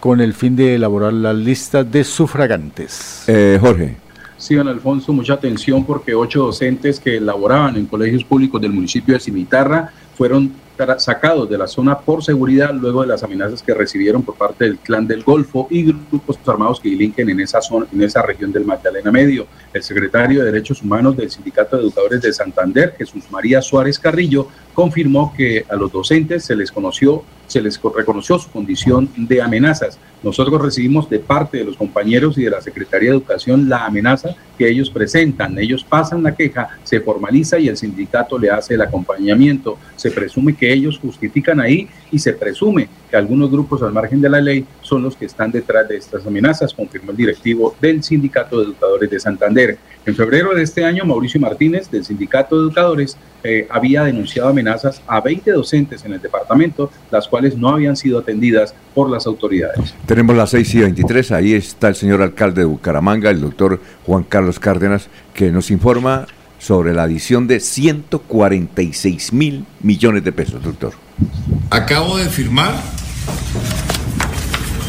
con el fin de elaborar la lista de sufragantes. Eh, Jorge. Sí, don Alfonso, mucha atención porque ocho docentes que laboraban en colegios públicos del municipio de Cimitarra fueron sacados de la zona por seguridad luego de las amenazas que recibieron por parte del clan del Golfo y grupos armados que delinquen en esa zona, en esa región del Magdalena Medio. El secretario de Derechos Humanos del Sindicato de Educadores de Santander, Jesús María Suárez Carrillo, confirmó que a los docentes se les conoció se les reconoció su condición de amenazas. Nosotros recibimos de parte de los compañeros y de la Secretaría de Educación la amenaza que ellos presentan. Ellos pasan la queja, se formaliza y el sindicato le hace el acompañamiento. Se presume que ellos justifican ahí y se presume que algunos grupos al margen de la ley son los que están detrás de estas amenazas, confirmó el directivo del Sindicato de Educadores de Santander. En febrero de este año, Mauricio Martínez, del Sindicato de Educadores, eh, había denunciado amenazas a 20 docentes en el departamento, las cuales no habían sido atendidas por las autoridades. Tenemos las 6 y 23, ahí está el señor alcalde de Bucaramanga, el doctor Juan Carlos Cárdenas, que nos informa sobre la adición de 146 mil millones de pesos, doctor. Acabo de firmar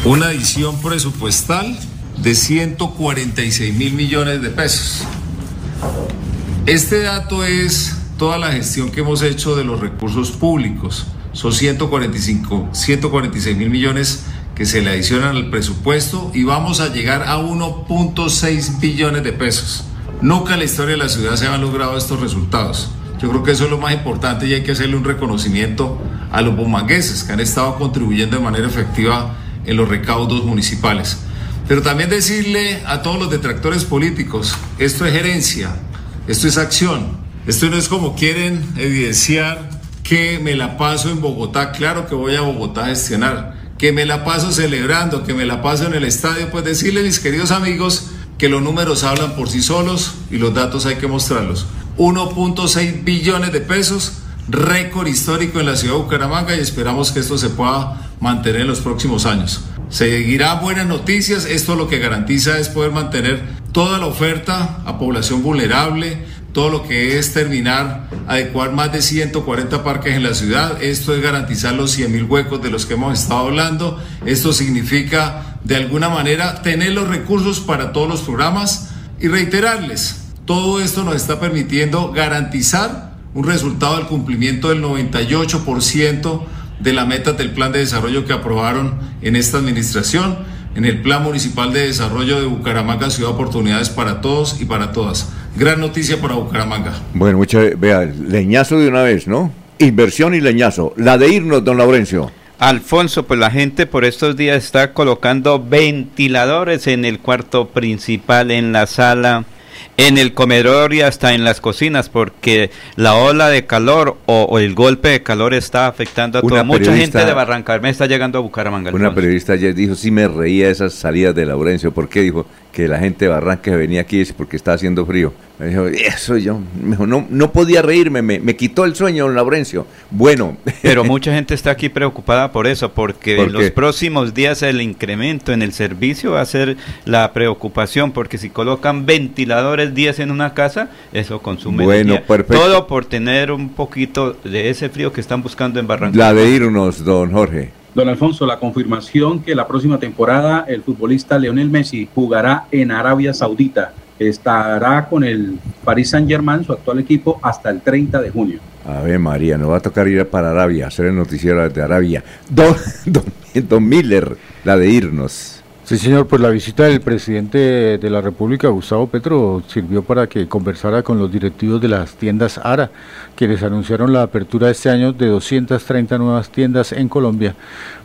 una adición presupuestal de 146 mil millones de pesos. Este dato es toda la gestión que hemos hecho de los recursos públicos. Son 145, 146 mil millones que se le adicionan al presupuesto y vamos a llegar a 1.6 billones de pesos. Nunca en la historia de la ciudad se han logrado estos resultados. Yo creo que eso es lo más importante y hay que hacerle un reconocimiento a los bumangueses que han estado contribuyendo de manera efectiva en los recaudos municipales. Pero también decirle a todos los detractores políticos, esto es gerencia, esto es acción, esto no es como quieren evidenciar que me la paso en Bogotá, claro que voy a Bogotá a gestionar, que me la paso celebrando, que me la paso en el estadio, pues decirle mis queridos amigos que los números hablan por sí solos y los datos hay que mostrarlos. 1.6 billones de pesos, récord histórico en la ciudad de Bucaramanga y esperamos que esto se pueda mantener en los próximos años. Seguirán buenas noticias, esto lo que garantiza es poder mantener toda la oferta a población vulnerable, todo lo que es terminar, adecuar más de 140 parques en la ciudad. Esto es garantizar los 100 mil huecos de los que hemos estado hablando. Esto significa, de alguna manera, tener los recursos para todos los programas y reiterarles, todo esto nos está permitiendo garantizar un resultado del cumplimiento del 98% de la meta del plan de desarrollo que aprobaron en esta administración, en el Plan Municipal de Desarrollo de Bucaramanga, Ciudad Oportunidades para Todos y para Todas. Gran noticia para Bucaramanga. Bueno, mucha, vea, leñazo de una vez, ¿no? Inversión y leñazo. La de irnos, don Laurencio. Alfonso, pues la gente por estos días está colocando ventiladores en el cuarto principal, en la sala en el comedor y hasta en las cocinas porque la ola de calor o, el golpe de calor está afectando a toda mucha gente de Barranca me está llegando a Bucaramanga. Una periodista ayer dijo, sí me reía esas salidas de Laurencio, ¿por qué? Dijo que la gente de Barranca venía aquí es porque está haciendo frío. Me dijo, eso yo, no, no podía reírme, me, me quitó el sueño, don Laurencio. Bueno. Pero mucha gente está aquí preocupada por eso, porque en los próximos días el incremento en el servicio va a ser la preocupación, porque si colocan ventiladores 10 en una casa, eso consume bueno, Todo por tener un poquito de ese frío que están buscando en Barranca. La de irnos, don Jorge. Don Alfonso, la confirmación que la próxima temporada el futbolista Leonel Messi jugará en Arabia Saudita estará con el Paris Saint Germain, su actual equipo, hasta el 30 de junio. A ver, María, nos va a tocar ir para Arabia, hacer el noticiero de Arabia. Don, don, don Miller, la de irnos. Sí, señor, pues la visita del presidente de la República, Gustavo Petro, sirvió para que conversara con los directivos de las tiendas ARA, quienes anunciaron la apertura este año de 230 nuevas tiendas en Colombia.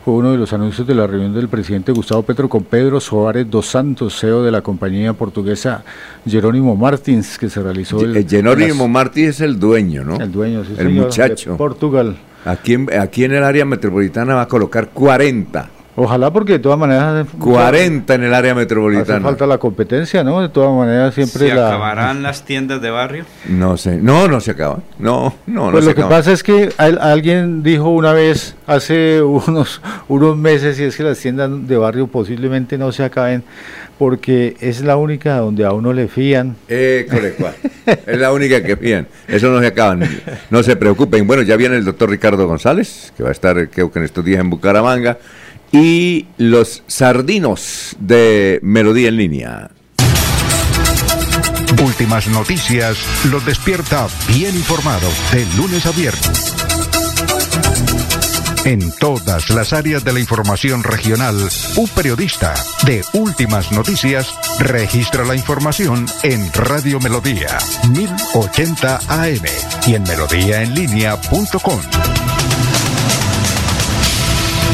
Fue uno de los anuncios de la reunión del presidente Gustavo Petro con Pedro Soares dos Santos, CEO de la compañía portuguesa Jerónimo Martins, que se realizó... El, Jerónimo Martins es el dueño, ¿no? El dueño, sí, El muchacho. Portugal. Aquí, aquí en el área metropolitana va a colocar 40 Ojalá porque de todas maneras... 40 en el área metropolitana. Hace falta la competencia, ¿no? De todas maneras siempre... ¿Se acabarán las tiendas de barrio? No sé. No, no se acaban. No, no, pues no lo que pasa es que alguien dijo una vez, hace unos, unos meses, y es que las tiendas de barrio posiblemente no se acaben porque es la única donde a uno le fían. Eh, correcto. es la única que fían. Eso no se acaban. No se preocupen. Bueno, ya viene el doctor Ricardo González, que va a estar, creo que en estos días en Bucaramanga y los sardinos de Melodía en línea. Últimas noticias los despierta bien informado de lunes a viernes. En todas las áreas de la información regional, un periodista de Últimas Noticias registra la información en Radio Melodía 1080 AM y en melodíaenlínea.com.